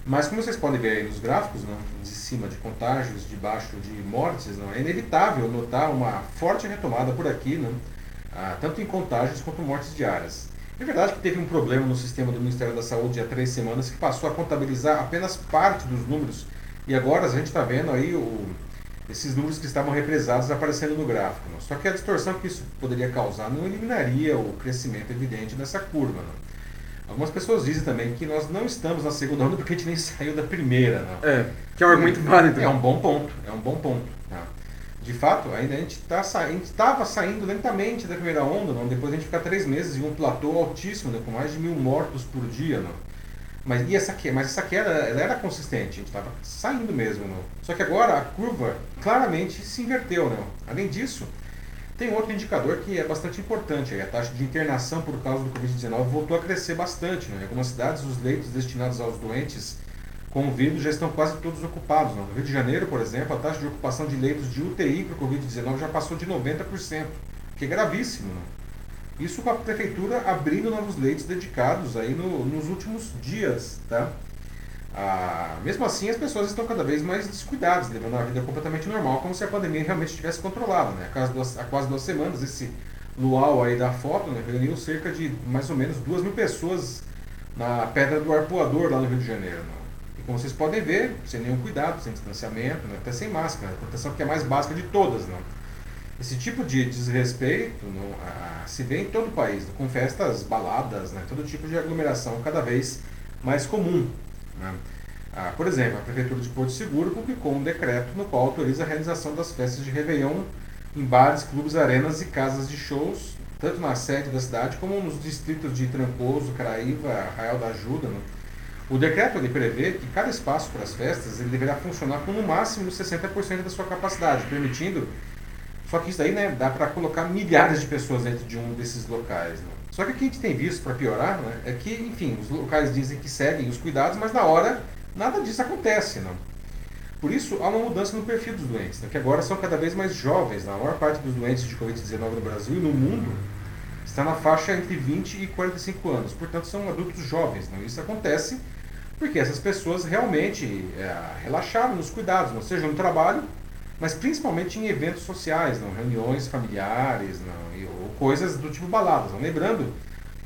Mas como vocês podem ver aí nos gráficos, né, de cima de contágios, de baixo de mortes, né, é inevitável notar uma forte retomada por aqui, né, ah, tanto em contágios quanto mortes diárias. É verdade que teve um problema no sistema do Ministério da Saúde há três semanas que passou a contabilizar apenas parte dos números e agora a gente está vendo aí o, esses números que estavam represados aparecendo no gráfico. né. Só que a distorção que isso poderia causar não eliminaria o crescimento evidente dessa curva. né. Algumas pessoas dizem também que nós não estamos na segunda onda porque a gente nem saiu da primeira. Né? É, que é um argumento válido. É um bom ponto, é um bom ponto. tá? De fato, ainda a gente tá sa- estava saindo lentamente da primeira onda, não? depois a gente ficar três meses em um platô altíssimo, né? com mais de mil mortos por dia. Não? Mas, e essa, mas essa queda ela era consistente, a gente estava saindo mesmo. Não? Só que agora a curva claramente se inverteu. Não? Além disso, tem outro indicador que é bastante importante. aí, A taxa de internação por causa do Covid-19 voltou a crescer bastante. Né? Em algumas cidades, os leitos destinados aos doentes com o vírus já estão quase todos ocupados. né? No Rio de Janeiro, por exemplo, a taxa de ocupação de leitos de UTI para o Covid-19 já passou de 90%, que é gravíssimo. né? Isso com a prefeitura abrindo novos leitos dedicados aí no- nos últimos dias. Tá? Ah, mesmo assim, as pessoas estão cada vez mais descuidadas, levando a vida completamente normal, como se a pandemia realmente estivesse controlada. Né? Há, quase duas, semanas, esse luau aí da foto né, reuniu cerca de mais ou menos duas mil pessoas na Pedra do Arpoador, lá no Rio de Janeiro. Né? E como vocês podem ver, sem nenhum cuidado, sem distanciamento, né? até sem máscara, a proteção que é mais básica de todas. Né? Esse tipo de desrespeito ah, se vê em todo o país, com festas, baladas, né? todo tipo de aglomeração cada vez mais comum. Né? Ah, por exemplo, a Prefeitura de Porto Seguro publicou um decreto no qual autoriza a realização das festas de Réveillon em bares, clubes, arenas e casas de shows, tanto na sede da cidade como nos distritos de Trancoso, Caraíva, Arraial da Ajuda. Né? O decreto ele prevê que cada espaço para as festas ele deverá funcionar com no máximo 60% da sua capacidade, permitindo. Só que isso daí né, dá para colocar milhares de pessoas dentro de um desses locais. Né? Só que o que a gente tem visto para piorar né, é que, enfim, os locais dizem que seguem os cuidados, mas na hora nada disso acontece. Não? Por isso, há uma mudança no perfil dos doentes, né, que agora são cada vez mais jovens. A maior parte dos doentes de Covid-19 no Brasil e no mundo está na faixa entre 20 e 45 anos. Portanto, são adultos jovens. Não? Isso acontece porque essas pessoas realmente é, relaxaram nos cuidados, não seja no trabalho, mas principalmente em eventos sociais, não? reuniões familiares não? Ou coisas do tipo baladas. Não? Lembrando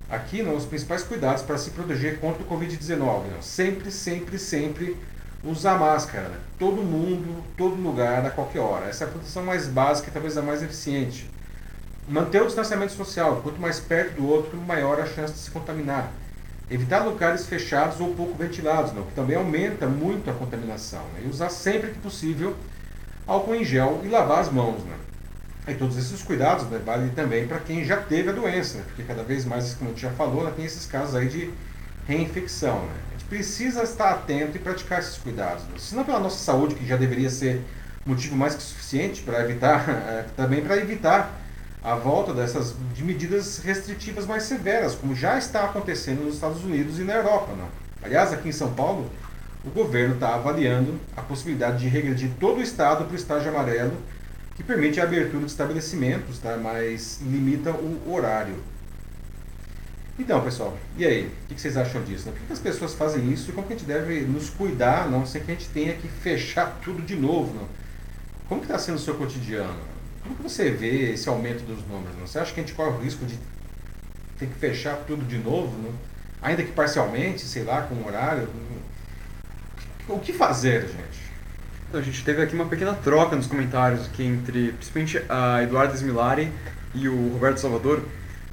aqui não, os principais cuidados para se proteger contra o Covid-19. Sempre, sempre, sempre usar máscara. Né? Todo mundo, todo lugar, a qualquer hora. Essa é a proteção mais básica e talvez a mais eficiente. Manter o distanciamento social. Quanto mais perto do outro, maior a chance de se contaminar. Evitar lugares fechados ou pouco ventilados, não, que também aumenta muito a contaminação. Né? E usar sempre que possível álcool em gel e lavar as mãos. Né? E todos esses cuidados né, valem também para quem já teve a doença, né? porque cada vez mais, como a gente já falou, né, tem esses casos aí de reinfecção. Né? A gente precisa estar atento e praticar esses cuidados. Né? Se não pela nossa saúde, que já deveria ser motivo mais que suficiente para evitar, é, também para evitar a volta dessas de medidas restritivas mais severas, como já está acontecendo nos Estados Unidos e na Europa. Não? Aliás, aqui em São Paulo, o governo está avaliando a possibilidade de regredir todo o estado para o estágio amarelo que permite a abertura de estabelecimentos, tá? mas limita o horário. Então, pessoal, e aí? O que vocês acham disso? Né? Por que as pessoas fazem isso e como que a gente deve nos cuidar, não sem que a gente tenha que fechar tudo de novo? Não? Como que está sendo o seu cotidiano? Como que você vê esse aumento dos números? Não? Você acha que a gente corre o risco de ter que fechar tudo de novo? Não? Ainda que parcialmente, sei lá, com horário? O que fazer, gente? Então, a gente teve aqui uma pequena troca nos comentários aqui entre, principalmente, a Eduarda Smilari e o Roberto Salvador.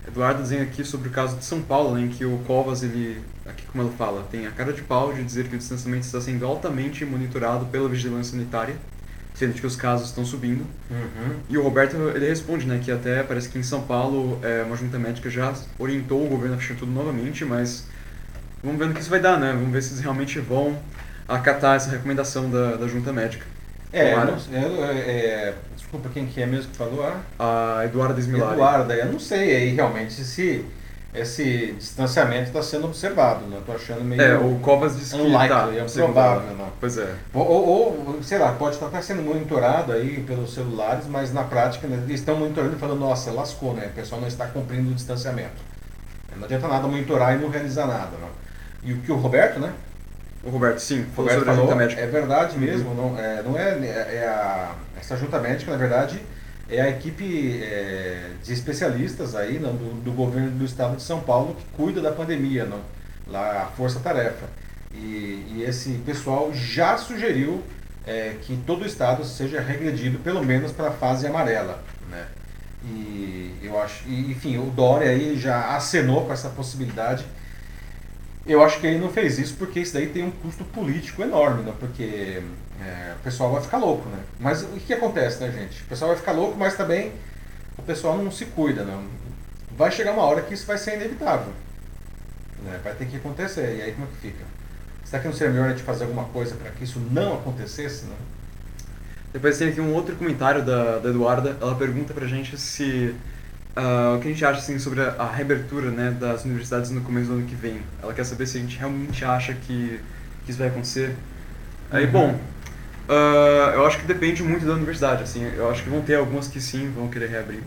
Eduardo dizendo aqui sobre o caso de São Paulo, né, em que o Covas, ele, aqui como ela fala, tem a cara de pau de dizer que o distanciamento está sendo altamente monitorado pela vigilância sanitária, sendo que os casos estão subindo. Uhum. E o Roberto, ele responde, né, que até parece que em São Paulo é, uma junta médica já orientou o governo a fechar tudo novamente, mas vamos ver no que isso vai dar, né? Vamos ver se eles realmente vão acatar essa recomendação da, da junta médica. É, não- é, é, desculpa, quem que é mesmo que falou? Ah, A Eduarda Smilari. Eduarda, eu não sei aí realmente se esse distanciamento está sendo observado, né? Estou achando meio É, o Covas disse que unlikely, tá, é provável, não. Pois é. Ou, ou, sei lá, pode estar sendo monitorado aí pelos celulares, mas na prática né, eles estão monitorando e falando, nossa, lascou, né? O pessoal não está cumprindo o distanciamento. Não adianta nada monitorar e não realizar nada, não. E o que o Roberto, né? O Roberto, sim, O falou Roberto sobre a falou, junta médica. é verdade mesmo, não é, não é, é a, essa junta médica, na verdade, é a equipe é, de especialistas aí não, do, do governo do estado de São Paulo que cuida da pandemia, não, lá a Força Tarefa. E, e esse pessoal já sugeriu é, que todo o estado seja regredido pelo menos para a fase amarela, né? E eu acho, e, enfim, o Dória aí já acenou com essa possibilidade. Eu acho que ele não fez isso porque isso daí tem um custo político enorme, né? Porque é, o pessoal vai ficar louco, né? Mas o que, acontece, né, gente? O pessoal vai ficar louco, mas também o pessoal não se cuida, né? Vai chegar uma hora que isso vai ser inevitável. Né? Vai ter que acontecer. E aí como é que fica? Será que não seria melhor a gente fazer alguma coisa para que isso não acontecesse, né? Depois tem aqui um outro comentário da, da Eduarda. Ela pergunta pra gente se. Ah, o que a gente acha assim, sobre a, a reabertura né, das universidades no começo do ano que vem. Ela quer saber se a gente realmente acha que, que isso vai acontecer. Aí, Uhum. bom, ah, eu acho que depende muito da universidade. Assim, eu acho que vão ter algumas que sim vão querer reabrir.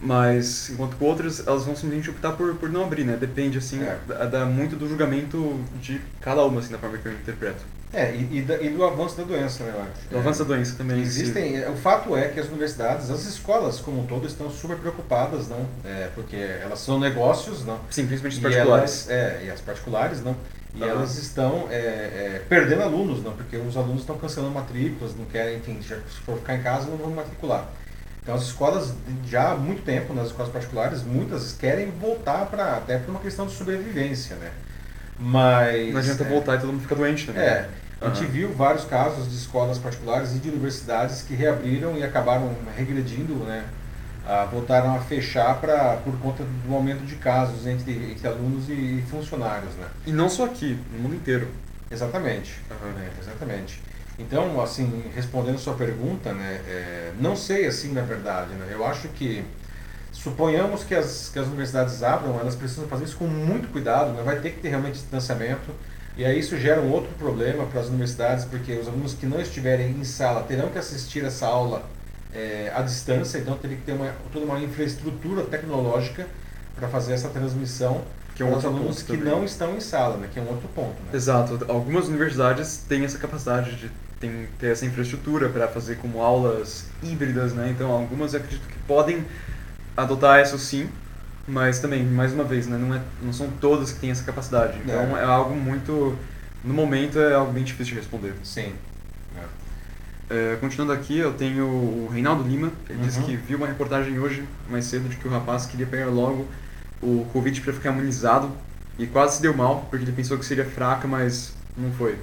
Mas, enquanto que outras, elas vão simplesmente optar por, por não abrir, né? Depende, assim, É. da, da- muito do julgamento de cada uma, assim, da forma que eu interpreto. É, e, e, da- e do avanço da doença, né? eu acho. Do avanço da doença também. sim. Existem, o fato é que as universidades, as escolas como um todo estão super preocupadas, não? É, porque elas são negócios, não? Sim, principalmente E particulares. elas- é, e as particulares, não? E elas estão é, é, perdendo alunos, não? Porque os alunos estão cancelando matrículas, não querem, enfim, já, se for ficar em casa, não vão matricular. Então as escolas, já há muito tempo, nas escolas particulares, muitas querem voltar para até por uma questão de sobrevivência, né? Mas Não adianta é, voltar e todo mundo fica doente também. é, a gente viu vários casos de escolas particulares e de universidades que reabriram e acabaram regredindo, né? Ah, voltaram a fechar pra, por conta do aumento de casos entre, entre alunos e funcionários, né? E não só aqui, no mundo inteiro. Exatamente. Aham. né, exatamente. Então, assim, respondendo a sua pergunta, né, é, não sei assim na verdade, né, eu acho que suponhamos que as, que as universidades abram, elas precisam fazer isso com muito cuidado, né, vai ter que ter realmente distanciamento, e aí isso gera um outro problema para as universidades, porque os alunos que não estiverem em sala terão que assistir essa aula é, à distância, então teria que ter uma, toda uma infraestrutura tecnológica para fazer essa transmissão Que é um para os alunos que também. não estão em sala, né, que é um outro ponto. Né? Exato. Algumas universidades têm essa capacidade de tem, ter essa infraestrutura para fazer como aulas híbridas, né? Então, algumas eu acredito que podem adotar isso sim. Mas também, mais uma vez, né, não, é, não são todas que têm essa capacidade. Então é. é algo muito. No momento é algo bem difícil de responder. Sim. É, continuando aqui, eu tenho o Reinaldo Lima. Ele uhum. disse que viu uma reportagem hoje, mais cedo, de que o rapaz queria pegar logo o Covid para ficar imunizado e quase se deu mal, porque ele pensou que seria fraca, mas não foi.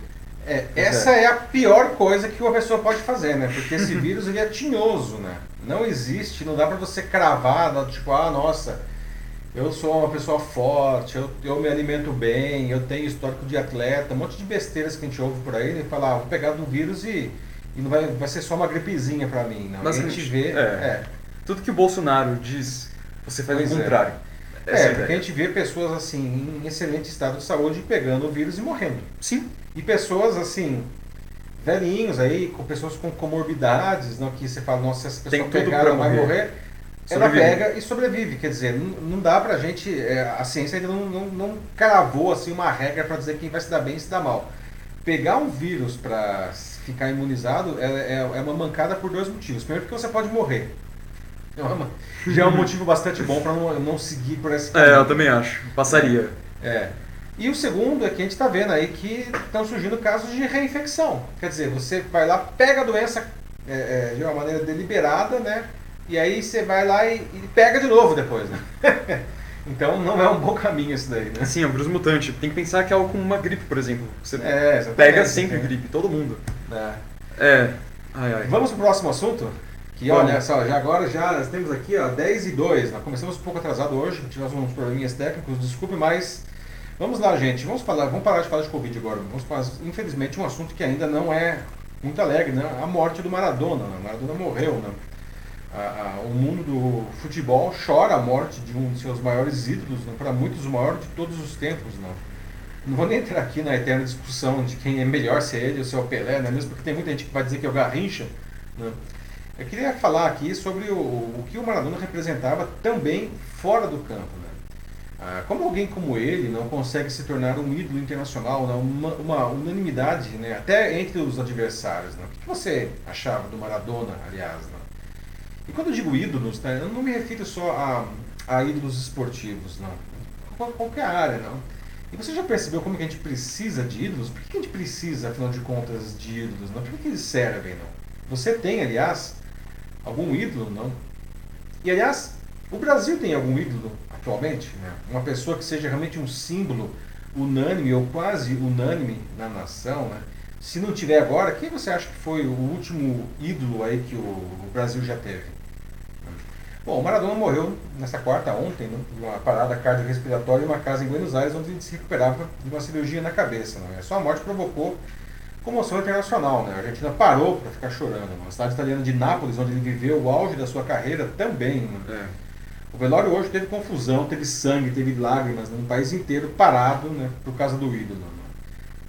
É, essa é. é. a pior coisa que uma pessoa pode fazer, né? Porque esse vírus ele é tinhoso, né? Não existe, não dá para você cravar, tipo, ah, nossa, eu sou uma pessoa forte, eu, eu me alimento bem, eu tenho histórico de atleta, um monte de besteiras que a gente ouve por aí, né? Falar, ah, vou pegar do vírus e e não vai, vai ser só uma gripezinha para mim, não. Mas a gente vê. É, é. Tudo que o Bolsonaro diz, você faz pois o é. contrário. É, é porque a gente vê pessoas assim, em excelente estado de saúde, pegando o vírus e morrendo. Sim. E pessoas assim, velhinhos aí, com pessoas com comorbidades, não, que você fala, nossa, essa pessoa pegar ela vai morrer. Ela pega e sobrevive. Quer dizer, não, não dá pra gente. É, a ciência ainda não, não, não cravou assim, uma regra para dizer quem vai se dar bem e se dar mal. Pegar um vírus para ficar imunizado é, é, é, uma mancada por dois motivos. Primeiro, porque você pode morrer. É já é um motivo bastante bom para não, não seguir por esse caminho. É, eu também acho. Passaria. É. E o segundo é que a gente está vendo aí que estão surgindo casos de reinfecção. Quer dizer, você vai lá, pega a doença é, é, de uma maneira deliberada, né? E aí você vai lá e, e pega de novo depois, né? Então não é um bom caminho isso daí, né? Sim, é um vírus mutante. Tem que pensar que é algo como uma gripe, por exemplo. Você é, pega sempre gripe, todo mundo. É. é. Ai, ai. Vamos pro próximo assunto? Que Vamos. olha só, já agora já temos aqui ó, 10 e 2. Nós começamos um pouco atrasado hoje, tivemos uns probleminhas técnicos, desculpe, mas vamos lá, gente. Vamos falar, vamos parar de falar de Covid agora. Vamos falar, infelizmente, um assunto que ainda não é muito alegre, né? A morte do Maradona. Né? Maradona morreu, né? a, a, o mundo do futebol chora a morte de um de seus maiores ídolos, né? para muitos o maior de todos os tempos. Não. não vou nem entrar aqui na eterna discussão de quem é melhor, se é ele ou se é o Pelé, né? mesmo porque tem muita gente que vai dizer que é o Garrincha. Né? Eu queria falar aqui sobre o, o que o Maradona representava também fora do campo. Né? Ah, como alguém como ele não consegue se tornar um ídolo internacional, né? uma, uma unanimidade né? até entre os adversários. Né? O que você achava do Maradona, aliás? Né? E quando eu digo ídolos, né, eu não me refiro só a, a ídolos esportivos, não. Qualquer área, não. E você já percebeu como que a gente precisa de ídolos? Por que a gente precisa, afinal de contas, de ídolos? Não? Por que eles servem, não? Você tem, aliás, algum ídolo, não? E, aliás, o Brasil tem algum ídolo atualmente? Né? Uma pessoa que seja realmente um símbolo unânime ou quase unânime na nação, né? Se não tiver agora, quem você acha que foi o último ídolo aí que o Brasil já teve? Bom, o Maradona morreu nessa quarta, ontem, né, de uma parada cardiorrespiratória em uma casa em Buenos Aires, onde ele se recuperava de uma cirurgia na cabeça. Né? A sua morte provocou comoção internacional. Né? A Argentina parou para ficar chorando. Né? A cidade italiana de Nápoles, onde ele viveu o auge da sua carreira, também. Né? É. O velório hoje teve confusão, teve sangue, teve lágrimas, né? no país inteiro parado né? por causa do ídolo. Né?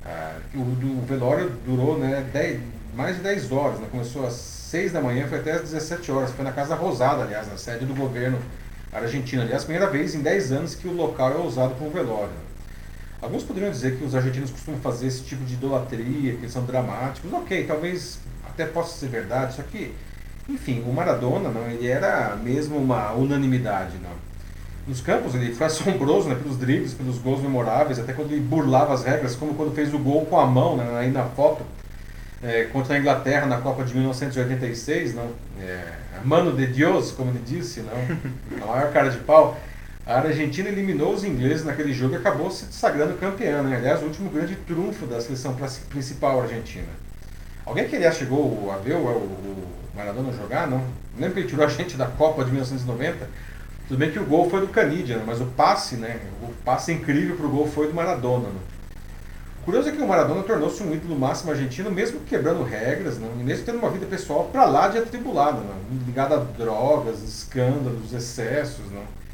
Ah, o, do, o velório durou né, dez, mais de 10 horas, né? começou às 6 da manhã, foi até às 17 horas. Foi na Casa Rosada, aliás, na sede do governo argentino. Aliás, primeira vez em 10 anos que o local é usado como velório. Alguns poderiam dizer que os argentinos costumam fazer esse tipo de idolatria, que eles são dramáticos. Ok, talvez até possa ser verdade, só que, enfim, o Maradona, não, ele era mesmo uma unanimidade. Não. Nos campos ele foi assombroso né, pelos dribles, pelos gols memoráveis, até quando ele burlava as regras, como quando fez o gol com a mão, né, aí na foto é, contra a Inglaterra na Copa de 1986, não? É, Mano de Deus, como ele disse, não? a maior cara de pau. A Argentina eliminou os ingleses naquele jogo e acabou se sagrando campeã. Né? Aliás, o último grande trunfo da seleção principal argentina. Alguém que aliás chegou a ver o, o Maradona jogar? Não. Lembra que ele tirou a gente da Copa de 1990? Tudo bem que o gol foi do Canidia, mas o passe, né? O passe incrível para o gol foi do Maradona. Né? Curioso é que o Maradona tornou-se um ídolo máximo argentino, mesmo quebrando regras, não? e mesmo tendo uma vida pessoal para lá de atribulada, não? ligada a drogas, escândalos, excessos. Não?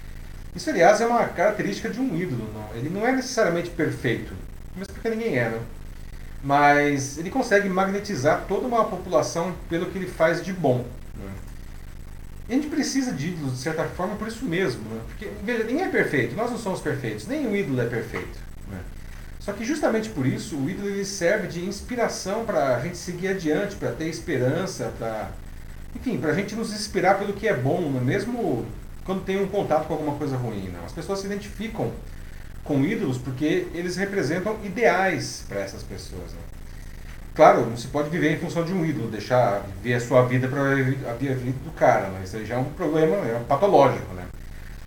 Isso, aliás, é uma característica de um ídolo. Não? Ele não é necessariamente perfeito, mesmo porque ninguém é. Não? Mas ele consegue magnetizar toda uma população pelo que ele faz de bom. Não? E a gente precisa de ídolos, de certa forma, por isso mesmo. Não? Porque, veja, ninguém é perfeito, nós não somos perfeitos, nem o ídolo é perfeito. Só que justamente por isso o ídolo ele serve de inspiração para a gente seguir adiante, para ter esperança, para enfim, para a gente nos inspirar pelo que é bom, né? mesmo quando tem um contato com alguma coisa ruim. Não. As pessoas se identificam com ídolos porque eles representam ideais para essas pessoas. Né? Claro, não se pode viver em função de um ídolo, deixar viver a sua vida para a vida do cara, né? isso aí já é um problema é um patológico. Né?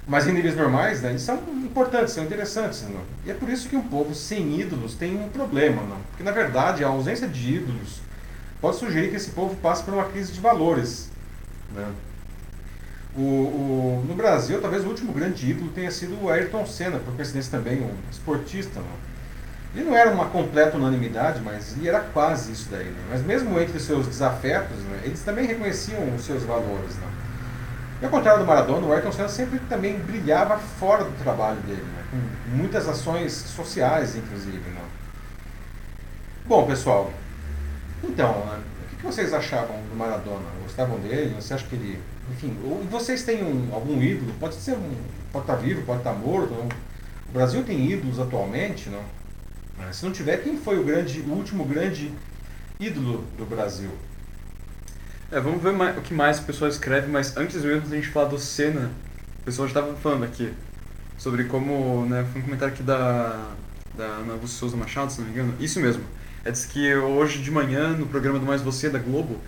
Mas em níveis normais, né, eles são importantes, são interessantes. Não? E é por isso que um povo sem ídolos tem um problema. Não? Porque, na verdade, a ausência de ídolos pode sugerir que esse povo passe por uma crise de valores. Né? O, o, no Brasil, talvez o último grande ídolo tenha sido o Ayrton Senna, por coincidência também um esportista. Não? Ele não era uma completa unanimidade, mas ele era quase isso daí. Né? Mas mesmo entre seus desafetos, né, eles também reconheciam os seus valores. Né? E ao contrário do Maradona, o Ayrton Senna sempre também brilhava fora do trabalho dele, né? com muitas ações sociais, inclusive. Né? Bom, pessoal, então, né, o que vocês achavam do Maradona? Gostavam dele? Você acha que ele enfim, vocês têm um, algum ídolo? Pode ser um, pode estar vivo, pode estar morto. Não? O Brasil tem ídolos atualmente, não? Mas se não tiver, quem foi o grande, o último grande ídolo do Brasil? É, vamos ver mais, o que mais o pessoal escreve, mas antes mesmo da gente falar do Senna, o pessoal já estava falando aqui sobre como, né, foi um comentário aqui da, da Ana Souza Machado, se não me engano, isso mesmo. É diz que hoje de manhã, no programa do Mais Você, da Globo,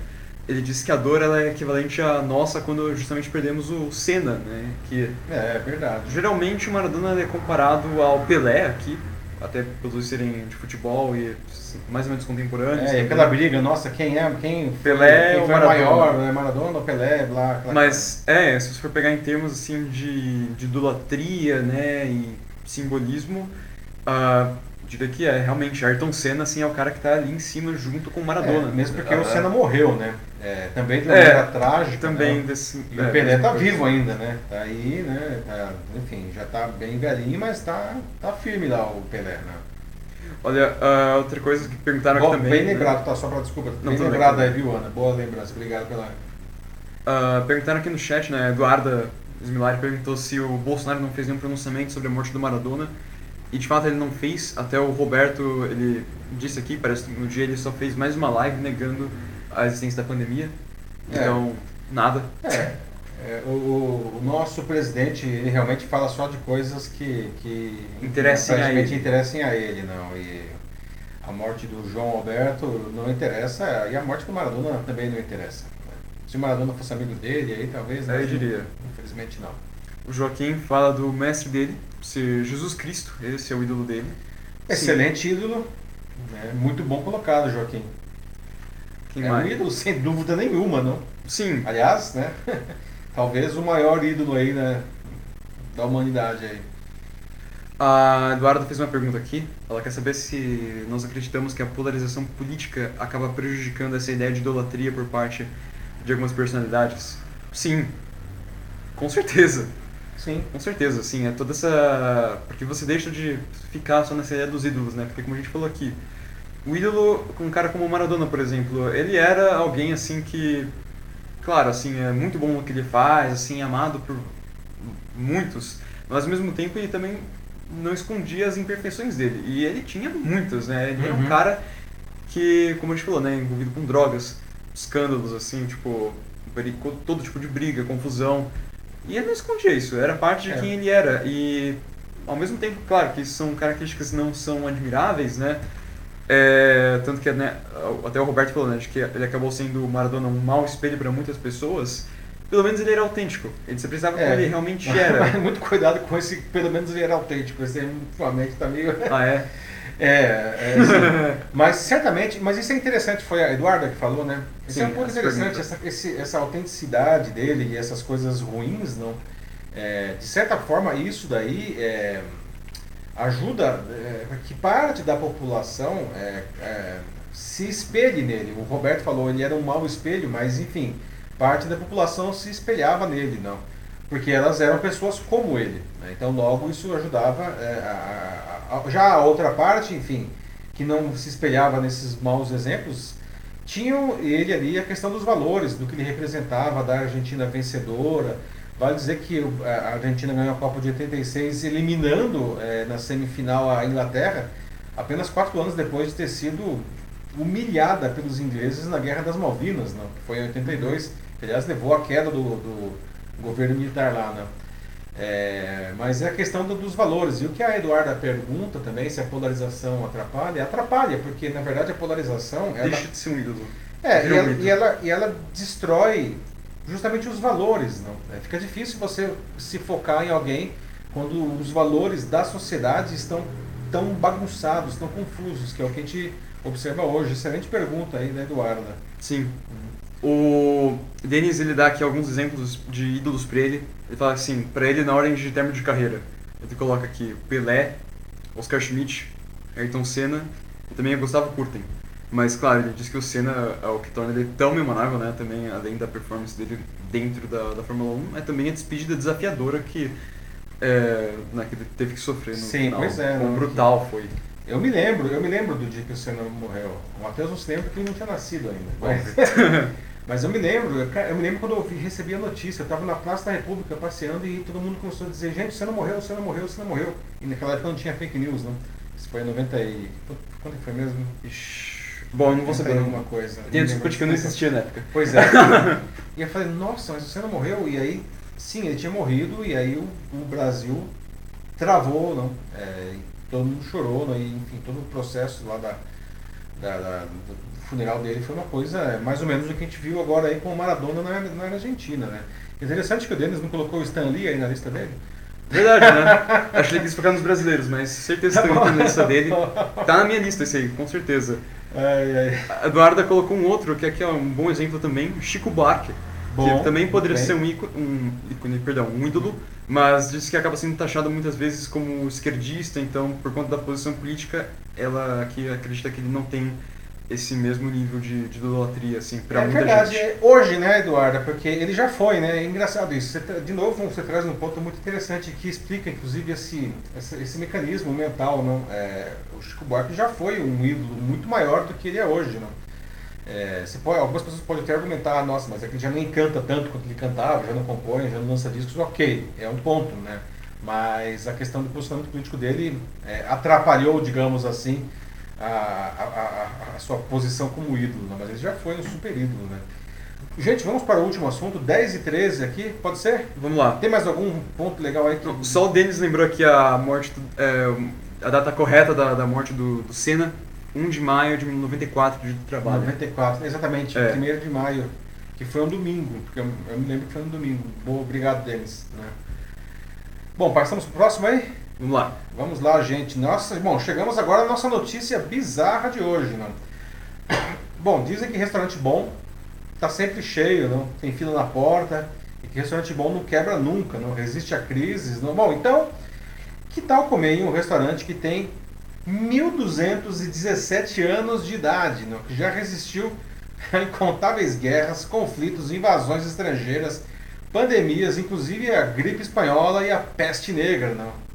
ele disse que a dor ela é equivalente à nossa quando justamente perdemos o Senna, né? Que é, é verdade. Geralmente o Maradona é comparado ao Pelé aqui, até pelos serem de futebol e mais ou menos contemporâneos. É, aquela briga, nossa, quem é, quem Pelé quem foi o maior, é Maradona ou Pelé, blá, blá. Mas é, se você for pegar em termos assim de, de idolatria, né, e simbolismo, uh, diria que é realmente Ayrton Senna assim é o cara que está ali em cima junto com o Maradona. É, mesmo porque o Senna morreu, né? É, também de uma é, maneira trágica. Também né? desse, e o Pelé está vivo ainda, né? Tá aí, né? Tá, enfim, já está bem velhinho, mas está tá firme lá o Pelé, né? Olha, uh, outra coisa que perguntaram Bom, aqui também. Bem né? lembrado, tá? Só para desculpa. Não, bem lembrado aí, viu, Ana? Boa lembrança, obrigado pela. Uh, perguntaram aqui no chat, né? Eduarda Smilari perguntou se o Bolsonaro não fez nenhum pronunciamento sobre a morte do Maradona. E de fato ele não fez, até o Roberto, ele disse aqui, parece que no dia ele só fez mais uma live negando a existência da pandemia. É. Então, nada. É. é o, o, nosso presidente, ele realmente fala só de coisas que, que interessem a ele. interessem a ele, não. E a morte do João Alberto não interessa, e a morte do Maradona também não interessa. Se o Maradona fosse amigo dele, aí talvez. Aí eu diria. Infelizmente não. O Joaquim fala do mestre dele, ser Jesus Cristo, esse é o ídolo dele. Excelente Sim. ídolo, né? muito bom colocado, Joaquim. Quem é mais? um ídolo, sem dúvida nenhuma, não? Sim. Aliás, né? Talvez o maior ídolo aí, né? Da humanidade aí. A Eduarda fez uma pergunta aqui. Ela quer saber se nós acreditamos que a polarização política acaba prejudicando essa ideia de idolatria por parte de algumas personalidades. Sim, com certeza. Sim. Com certeza, sim. É toda essa. Porque você deixa de ficar só nessa ideia dos ídolos, né? Porque, como a gente falou aqui, o ídolo, um cara como o Maradona, por exemplo, ele era alguém assim que. Claro, assim, é muito bom o que ele faz, assim, amado por muitos, mas ao mesmo tempo ele também não escondia as imperfeições dele. E ele tinha muitas, né? Ele uhum. era um uhum. cara que, como a gente falou, né, envolvido com drogas, escândalos, assim, tipo, todo tipo de briga, confusão. E ele não escondia isso, era parte de é. quem ele era. E ao mesmo tempo, claro, que são características que não são admiráveis, né? É, tanto que né, até o Roberto falou, né, de que ele acabou sendo o Maradona um mau espelho para muitas pessoas. Pelo menos ele era autêntico. Ele se precisava é. como ele realmente era. Muito cuidado com esse, pelo menos ele era autêntico. Esse ultimamente tá meio. Ah, é? É, é assim, mas certamente, mas isso é interessante, foi a Eduarda que falou, né? Isso Sim, é um ponto interessante, essa, esse, essa autenticidade dele e essas coisas ruins, não? É, de certa forma, isso daí é, ajuda é, que parte da população é, é, se espelhe nele. O Roberto falou, ele era um mau espelho, mas enfim, parte da população se espelhava nele, não? Porque elas eram pessoas como ele. Né? Então, logo, isso ajudava é, a, a já a outra parte, enfim, que não se espelhava nesses maus exemplos, tinham ele ali a questão dos valores, do que ele representava, da Argentina vencedora. Vale dizer que a Argentina ganhou a Copa de 86 eliminando é, na semifinal a Inglaterra apenas quatro anos depois de ter sido humilhada pelos ingleses na Guerra das Malvinas, não? que foi em 82, que aliás levou à queda do, do, governo militar lá, né? É, mas é a questão do, dos valores. E o que a Eduarda pergunta também, se a polarização atrapalha, atrapalha, porque na verdade a polarização. Ela, Deixa de ser um ídolo. É, e ela, e ela, e, ela, destrói justamente os valores. Não? É, fica difícil você se focar em alguém quando os valores da sociedade estão tão bagunçados, tão confusos, que é o que a gente observa hoje. Excelente pergunta aí, né, Eduarda? Sim. O Denis ele dá aqui alguns exemplos de ídolos para ele. Ele fala assim, para ele na ordem de término de carreira. Ele coloca aqui Pelé, Oscar Schmidt, Ayrton Senna e também Gustavo Kurten. Mas claro, ele diz que o Senna é o que torna ele tão memorável, né? Também além da performance dele dentro da, da Fórmula 1, é também a despedida desafiadora que, é, né, que ele teve que sofrer no Sim, final. Pois é, o brutal foi. Eu me lembro, eu me lembro do dia que o Senna morreu. O Matheus não se lembra que ele não tinha nascido ainda. Mas, mas eu me lembro, eu me lembro quando eu recebi a notícia, eu estava na Praça da República passeando e todo mundo começou a dizer, gente, o Senna morreu, o Senna morreu, o Senna morreu. E naquela época não tinha fake news, não. Isso foi em 90 e... Quando foi mesmo? Ixi. Bom, eu não vou saber alguma coisa. Tem desculpa que eu não existia na época. Pois é. e eu falei, nossa, mas o Senna morreu? E aí, sim, ele tinha morrido e aí o, o Brasil travou, não? É, todo mundo chorou, né? e, enfim, todo o processo lá da, da, da, funeral dele foi uma coisa é, mais ou menos o que a gente viu agora aí com o Maradona na, na Argentina, né? Interessante que o Denis não colocou o Stan Lee aí na lista dele. Verdade, né? Acho que ele quis focar nos brasileiros, mas certeza que tá na lista dele. Tá na minha lista esse aí, com certeza. Ai, ai. A Eduarda colocou um outro, que aqui é um bom exemplo também, Chico Buarque. Bom, que também poderia bem. ser um ícone, um ícone, perdão, um ídolo, mas diz que acaba sendo taxado muitas vezes como esquerdista, então por conta da posição política, ela aqui acredita que ele não tem esse mesmo nível de, de idolatria, assim, pra é muita verdade. gente. É hoje, né, Eduarda, porque ele já foi, né, é engraçado isso. Você, de novo, você traz um ponto muito interessante que explica, inclusive, esse, esse, esse mecanismo mental, não? É, o Chico Buarque já foi um ídolo muito maior do que ele é hoje, não? É, pode, algumas pessoas podem até argumentar, nossa, mas é que ele já não encanta tanto quanto ele cantava, já não compõe, já não lança discos, ok, é um ponto, né? Mas a questão do posicionamento político dele é, atrapalhou, digamos assim, a, a, a, a, sua posição como ídolo, né? mas ele já foi um super ídolo, né? Gente, vamos para o último assunto, 10 e 13 aqui, pode ser? Vamos lá. Tem mais algum ponto legal aí? Que... Só o Denis lembrou aqui a morte, é, a data correta da, da morte do, do Senna, 1 de maio de 94, dia do trabalho. 94, exatamente, é. 1 de maio, que foi um domingo, porque eu, eu, me lembro que foi um domingo. Bom, obrigado, Denis. Né? Bom, passamos para o próximo aí? Vamos lá. Vamos lá, gente. Nossa, bom, chegamos agora à nossa notícia bizarra de hoje, não? Bom, dizem que restaurante bom está sempre cheio, não? Tem fila na porta e que restaurante bom não quebra nunca, não resiste a crises, não? Bom, então, que tal comer em um restaurante que tem 1217 anos de idade, não? que já resistiu a incontáveis guerras, conflitos, invasões estrangeiras, pandemias, inclusive a gripe espanhola e a peste negra, não?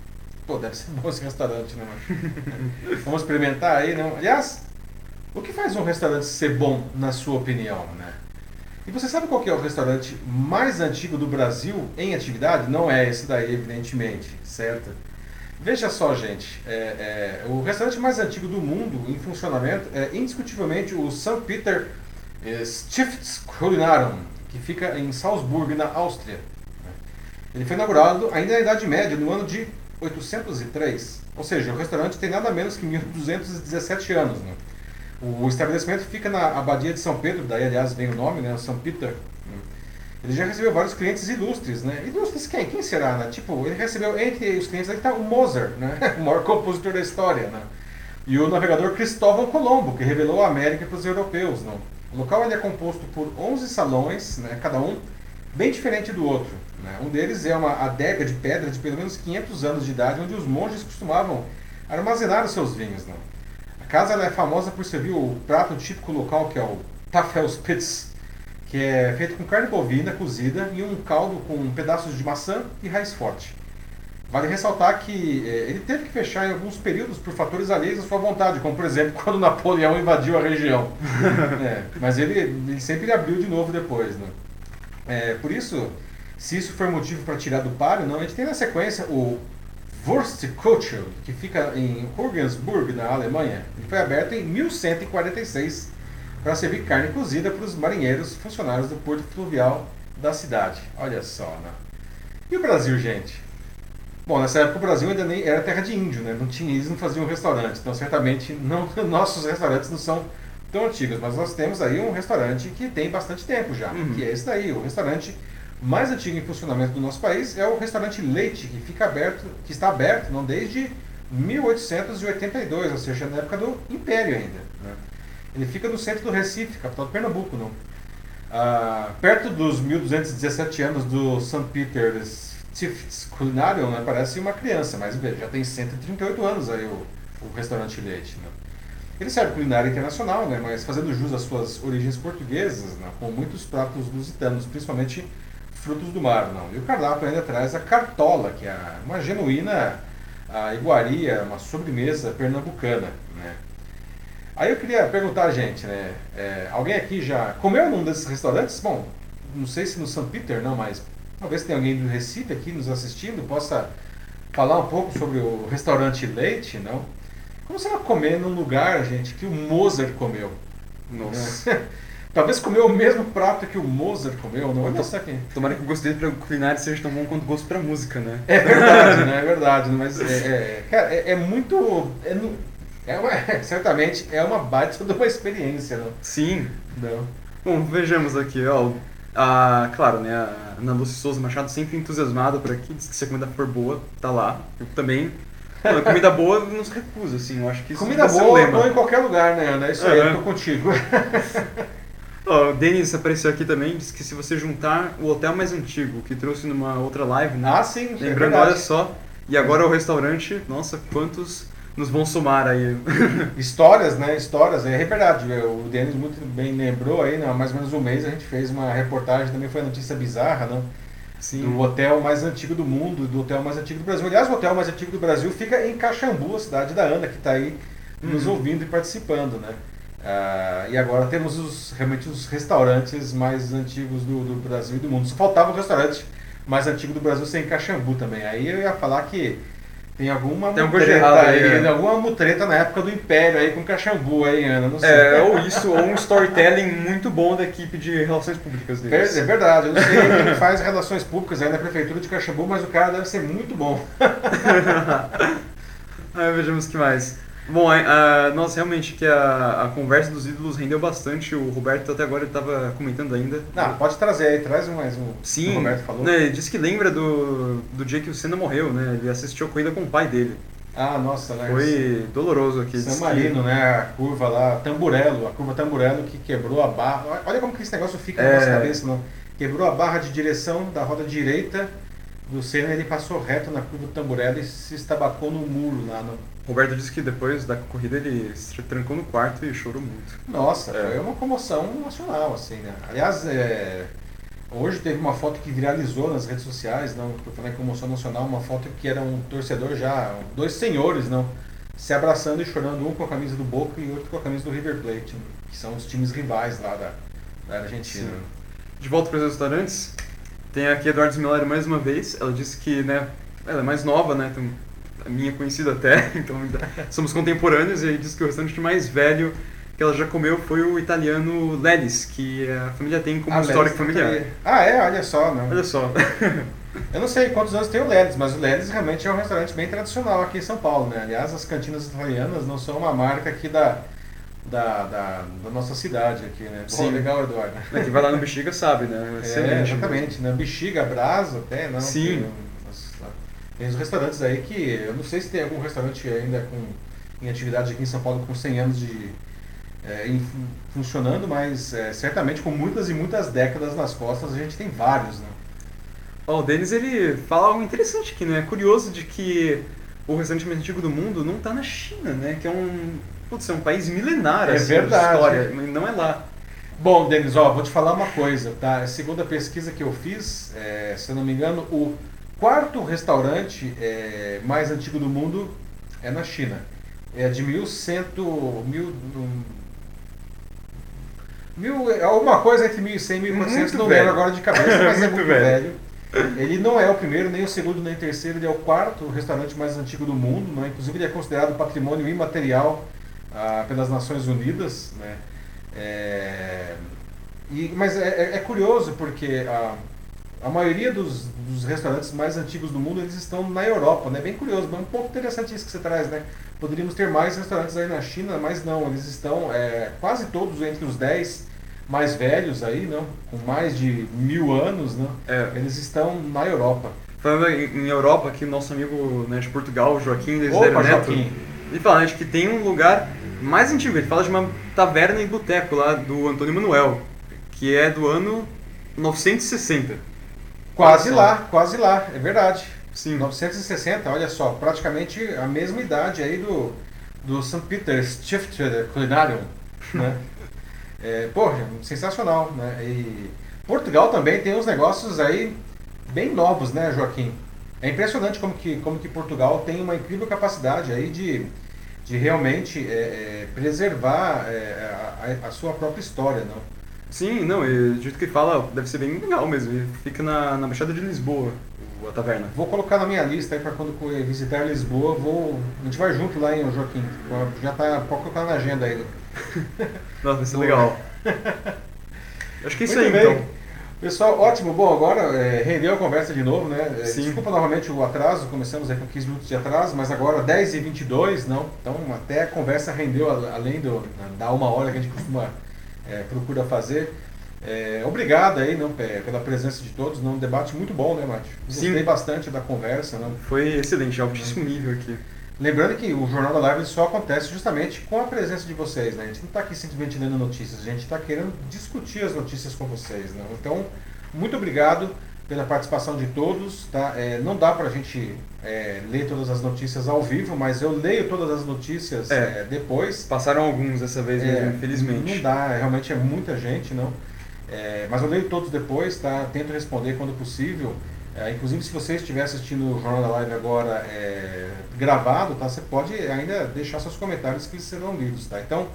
Pô, deve ser bom esse restaurante, né? Vamos experimentar aí, não? Aliás, o que faz um restaurante ser bom, na sua opinião, né? E você sabe qual é o restaurante mais antigo do Brasil em atividade? Não é esse daí, evidentemente, certo? Veja só, gente, é, é, o restaurante mais antigo do mundo em funcionamento é indiscutivelmente o St. Peter é, Stiftskulinarum, que fica em Salzburg, na Áustria. Ele foi inaugurado ainda na Idade Média, no ano de 803. Ou seja, o restaurante tem nada menos que 1217 anos. Né? O estabelecimento fica na Abadia de São Pedro, daí aliás vem o nome, né? São Peter. Ele já recebeu vários clientes ilustres, né? Ilustres quem? Quem será, né? Tipo, ele recebeu entre os clientes aí está o Mozart, né? O maior compositor da história, né? E o navegador Cristóvão Colombo, que revelou a América para os europeus, não? O local ele é composto por 11 salões, né? Cada um bem diferente do outro. Né? Um deles é uma adega de pedra de pelo menos 500 anos de idade, onde os monges costumavam armazenar os seus vinhos, não? A casa é famosa por servir o prato típico local, que é o Tafelspitz, que é feito com carne bovina cozida e um caldo com pedaços de maçã e raiz forte. Vale ressaltar que é, ele teve que fechar em alguns períodos por fatores alheios à sua vontade, como por exemplo quando Napoleão invadiu a região. é, mas ele, ele sempre abriu de novo depois. Né? É, por isso, se isso for motivo para tirar do páreo, não, a gente tem na sequência o Wurstkuchel, que fica em Regensburg, na Alemanha. Ele foi aberto em 1146 para servir carne cozida para os marinheiros funcionários do porto fluvial da cidade. Olha só, né? E o Brasil, gente? Bom, nessa época o Brasil ainda nem era terra de índio, né? Não tinha, eles não faziam restaurante. Então, certamente, não, nossos restaurantes não são tão antigos. Mas nós temos aí um restaurante que tem bastante tempo já, uhum. que é esse daí, o restaurante mais antigo em funcionamento do nosso país é o restaurante Leite, que fica aberto, que está aberto não desde 1882, ou seja, na época do Império ainda. Né? Ele fica no centro do Recife, capital do Pernambuco, não? Ah, perto dos 1217 anos do St. Peter's Stifts Culinarium, né? parece uma criança, mas já tem 138 anos aí o, o restaurante Leite. Né? Ele serve culinária internacional, né? mas fazendo jus às suas origens portuguesas, né? com muitos pratos lusitanos, principalmente frutos do mar. Não. E o cardápio ainda traz a cartola, que é uma genuína a iguaria, uma sobremesa pernambucana. Né? Aí eu queria perguntar a gente, né? É, alguém aqui já comeu num desses restaurantes? Bom, não sei se no São Peter não, mas talvez tenha alguém do Recife aqui nos assistindo, possa falar um pouco sobre o restaurante Leite, não? Como será comer num lugar, gente, que o Mozart comeu? Nossa. Talvez comeu o mesmo prato que o Mozart comeu, não é aqui. Tomara que o gosto dele para culinária seja tão bom quanto o gosto para música, né? É verdade, né? É verdade, mas é, é cara, é, é muito... É, é uma, certamente é uma baita de uma experiência, não? Sim. Não. Bom, vejamos aqui, ó. A, claro, né, a Ana Lúcia Souza Machado sempre entusiasmada por aqui, diz que se a comida for boa, tá lá. Eu também a comida boa não se recusa, assim, eu acho que isso Comida boa, boa em qualquer lugar, né, Ana? É isso aí, eu tô contigo. Oh, o Denis apareceu aqui também, disse que se você juntar o hotel mais antigo, que trouxe numa outra live, né? Ah, sim, é Lembrando, olha só, e agora o restaurante, nossa, quantos nos vão somar aí. Histórias, né? Histórias, é verdade. O Denis muito bem lembrou aí, né? mais ou menos um mês a gente fez uma reportagem, também foi notícia bizarra, não? Sim. Do hotel mais antigo do mundo, do hotel mais antigo do Brasil. Aliás, o hotel mais antigo do Brasil fica em Caxambu, a cidade da Ana, que está aí nos uhum. ouvindo e participando, né? Uh, e agora temos os, realmente os restaurantes mais antigos do, do, Brasil e do mundo. Só faltava o restaurante mais antigo do Brasil sem Caxambu também. Aí eu ia falar que tem alguma tem mutreta aí, aí, é. alguma mutreta na época do Império aí com Caxambu aí, Ana, não sei. É, ou isso, ou um storytelling muito bom da equipe de relações públicas deles. É verdade, eu não sei quem faz relações públicas aí na prefeitura de Caxambu, mas o cara deve ser muito bom. aí vejamos que mais. Bom, uh, nossa, realmente que a, a conversa dos ídolos rendeu bastante. O Roberto até agora estava comentando ainda. Ah, pode trazer aí, traz mais um. Sim, o Roberto falou. Né, ele disse que lembra do, do dia que o Senna morreu, né? Ele assistiu a corrida com o pai dele. Ah, nossa, né? Foi doloroso aqui. San Marino, né? A curva lá, Tamburello, a curva Tamburello que quebrou a barra. Olha como que esse negócio fica é... na nossa cabeça, não? Quebrou a barra de direção da roda direita do Senna, ele passou reto na curva do Tamburello e se estabacou no muro lá no Roberto disse que depois da corrida ele se trancou no quarto e chorou muito. Nossa, é. foi uma comoção nacional, assim, né? Aliás, é, hoje teve uma foto que viralizou nas redes sociais, não, eu falei comoção nacional, uma foto que era um torcedor já, dois senhores, não, se abraçando e chorando, um com a camisa do Boca e outro com a camisa do River Plate, que são os times rivais lá da, da Argentina. Sim. De volta para os restaurantes, tem aqui a Eduardo Smilar mais uma vez, ela disse que, né, ela é mais nova, né, então a minha conhecida até, então somos contemporâneos, e aí diz que o restaurante mais velho que ela já comeu foi o italiano Lelis, que a família tem como ah, histórico familiar. Ah, é? Olha só. Não. Olha só. Eu não sei quantos anos tem o Lelis, mas o Lelis realmente é um restaurante bem tradicional aqui em São Paulo, né? Aliás, as cantinas italianas não são uma marca aqui da, da, da, da nossa cidade aqui, né? Sim. legal, Eduardo. É, que vai lá no Bexiga sabe, né? É, Excelente. exatamente. Na né? Bexiga, Brasa até, não? Sim. Tem os restaurantes aí que. Eu não sei se tem algum restaurante ainda com, em atividade aqui em São Paulo com 100 anos de. É, em, funcionando, mas é, certamente com muitas e muitas décadas nas costas a gente tem vários, né? Oh, o Denis ele fala algo interessante aqui, né? É curioso de que o restaurante mais antigo do mundo não está na China, né? Que é um, putz, é um país milenar, é assim, verdade. história, não é lá. Bom, Denis, ó, vou te falar uma coisa, tá? Segundo a pesquisa que eu fiz, é, se eu não me engano, o quarto restaurante é, mais antigo do mundo é na China. É de 1100. Mil, mil, alguma coisa entre 1100 e 1400, não lembro agora de cabeça, mas é muito velho. velho. Ele não é o primeiro, nem o segundo, nem o terceiro, ele é o quarto restaurante mais antigo do mundo. Né? Inclusive, ele é considerado patrimônio imaterial ah, pelas Nações Unidas. Né? É... E, mas é, é, é curioso porque a, a maioria dos, dos, restaurantes mais antigos do mundo eles estão na Europa, né? Bem curioso, mas é um pouco interessante isso que você traz, né? Poderíamos ter mais restaurantes aí na China, mas não, eles estão é, quase todos entre os 10 mais velhos aí, não? Com mais de mil anos, não? É. Eles estão na Europa. Falando em Europa, aqui nosso amigo né, de Portugal, Joaquim Desiderio Neto, Joaquim. ele fala né, que tem um lugar mais antigo, ele fala de uma taverna e boteco lá do Antônio Manuel, que é do ano 960. Quase lá, quase lá, é verdade. Sim. 960, olha só, praticamente a mesma idade aí do, do St. Peter's Stifter Culinarium, né? é, porra, sensacional, né? E Portugal também tem uns negócios aí bem novos, né, Joaquim? É impressionante como que, como que Portugal tem uma incrível capacidade aí de, de realmente é, é, preservar é, a, a, sua própria história, não? Sim, não, e do jeito que fala, deve ser bem legal mesmo. E fica na, na Baixada de Lisboa, a taverna. Vou colocar na minha lista aí para quando visitar Lisboa, vou, a gente vai junto lá, em Joaquim? Já tá, pode colocar na agenda aí. Nossa, vai ser legal. Acho que é isso Muito aí, bem. então. Pessoal, ótimo. Bom, agora é, rendeu a conversa de novo, né? É. Desculpa novamente o atraso, começamos aí com 15 minutos de atraso, mas agora 10 e 22 não? Então até a conversa rendeu, além do, da uma hora que a gente costuma é, procura fazer. É, obrigado aí não, pela presença de todos, não, um debate muito bom, né, Márcio? Gostei Sim. bastante da conversa. Não? Foi excelente, altíssimo nível aqui. Lembrando que o Jornal da Live só acontece justamente com a presença de vocês, né? A gente não está aqui simplesmente lendo notícias, a gente está querendo discutir as notícias com vocês, né? Então, muito obrigado pela participação de todos, tá? É, não dá para a gente é, ler todas as notícias ao vivo, mas eu leio todas as notícias é. é depois. Passaram alguns dessa vez, mesmo, é, infelizmente. Não dá, realmente é muita gente, não? É, mas eu leio todos depois, tá? Tento responder quando possível. É, inclusive, se você estiver assistindo o Jornal da Live agora é, gravado, tá? Você pode ainda deixar seus comentários que serão lidos, tá? Então,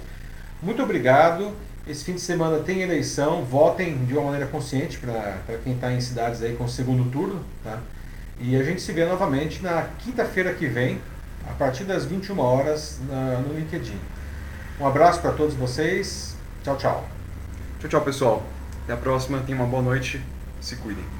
muito obrigado. Esse fim de semana tem eleição. Votem de uma maneira consciente para quem está em cidades aí com o segundo turno, tá? E a gente se vê novamente na quinta-feira que vem, a partir das 21 horas na, no LinkedIn. Um abraço para todos vocês. Tchau, tchau. Tchau, tchau, pessoal. Até a próxima. Tenham uma boa noite. Se cuidem.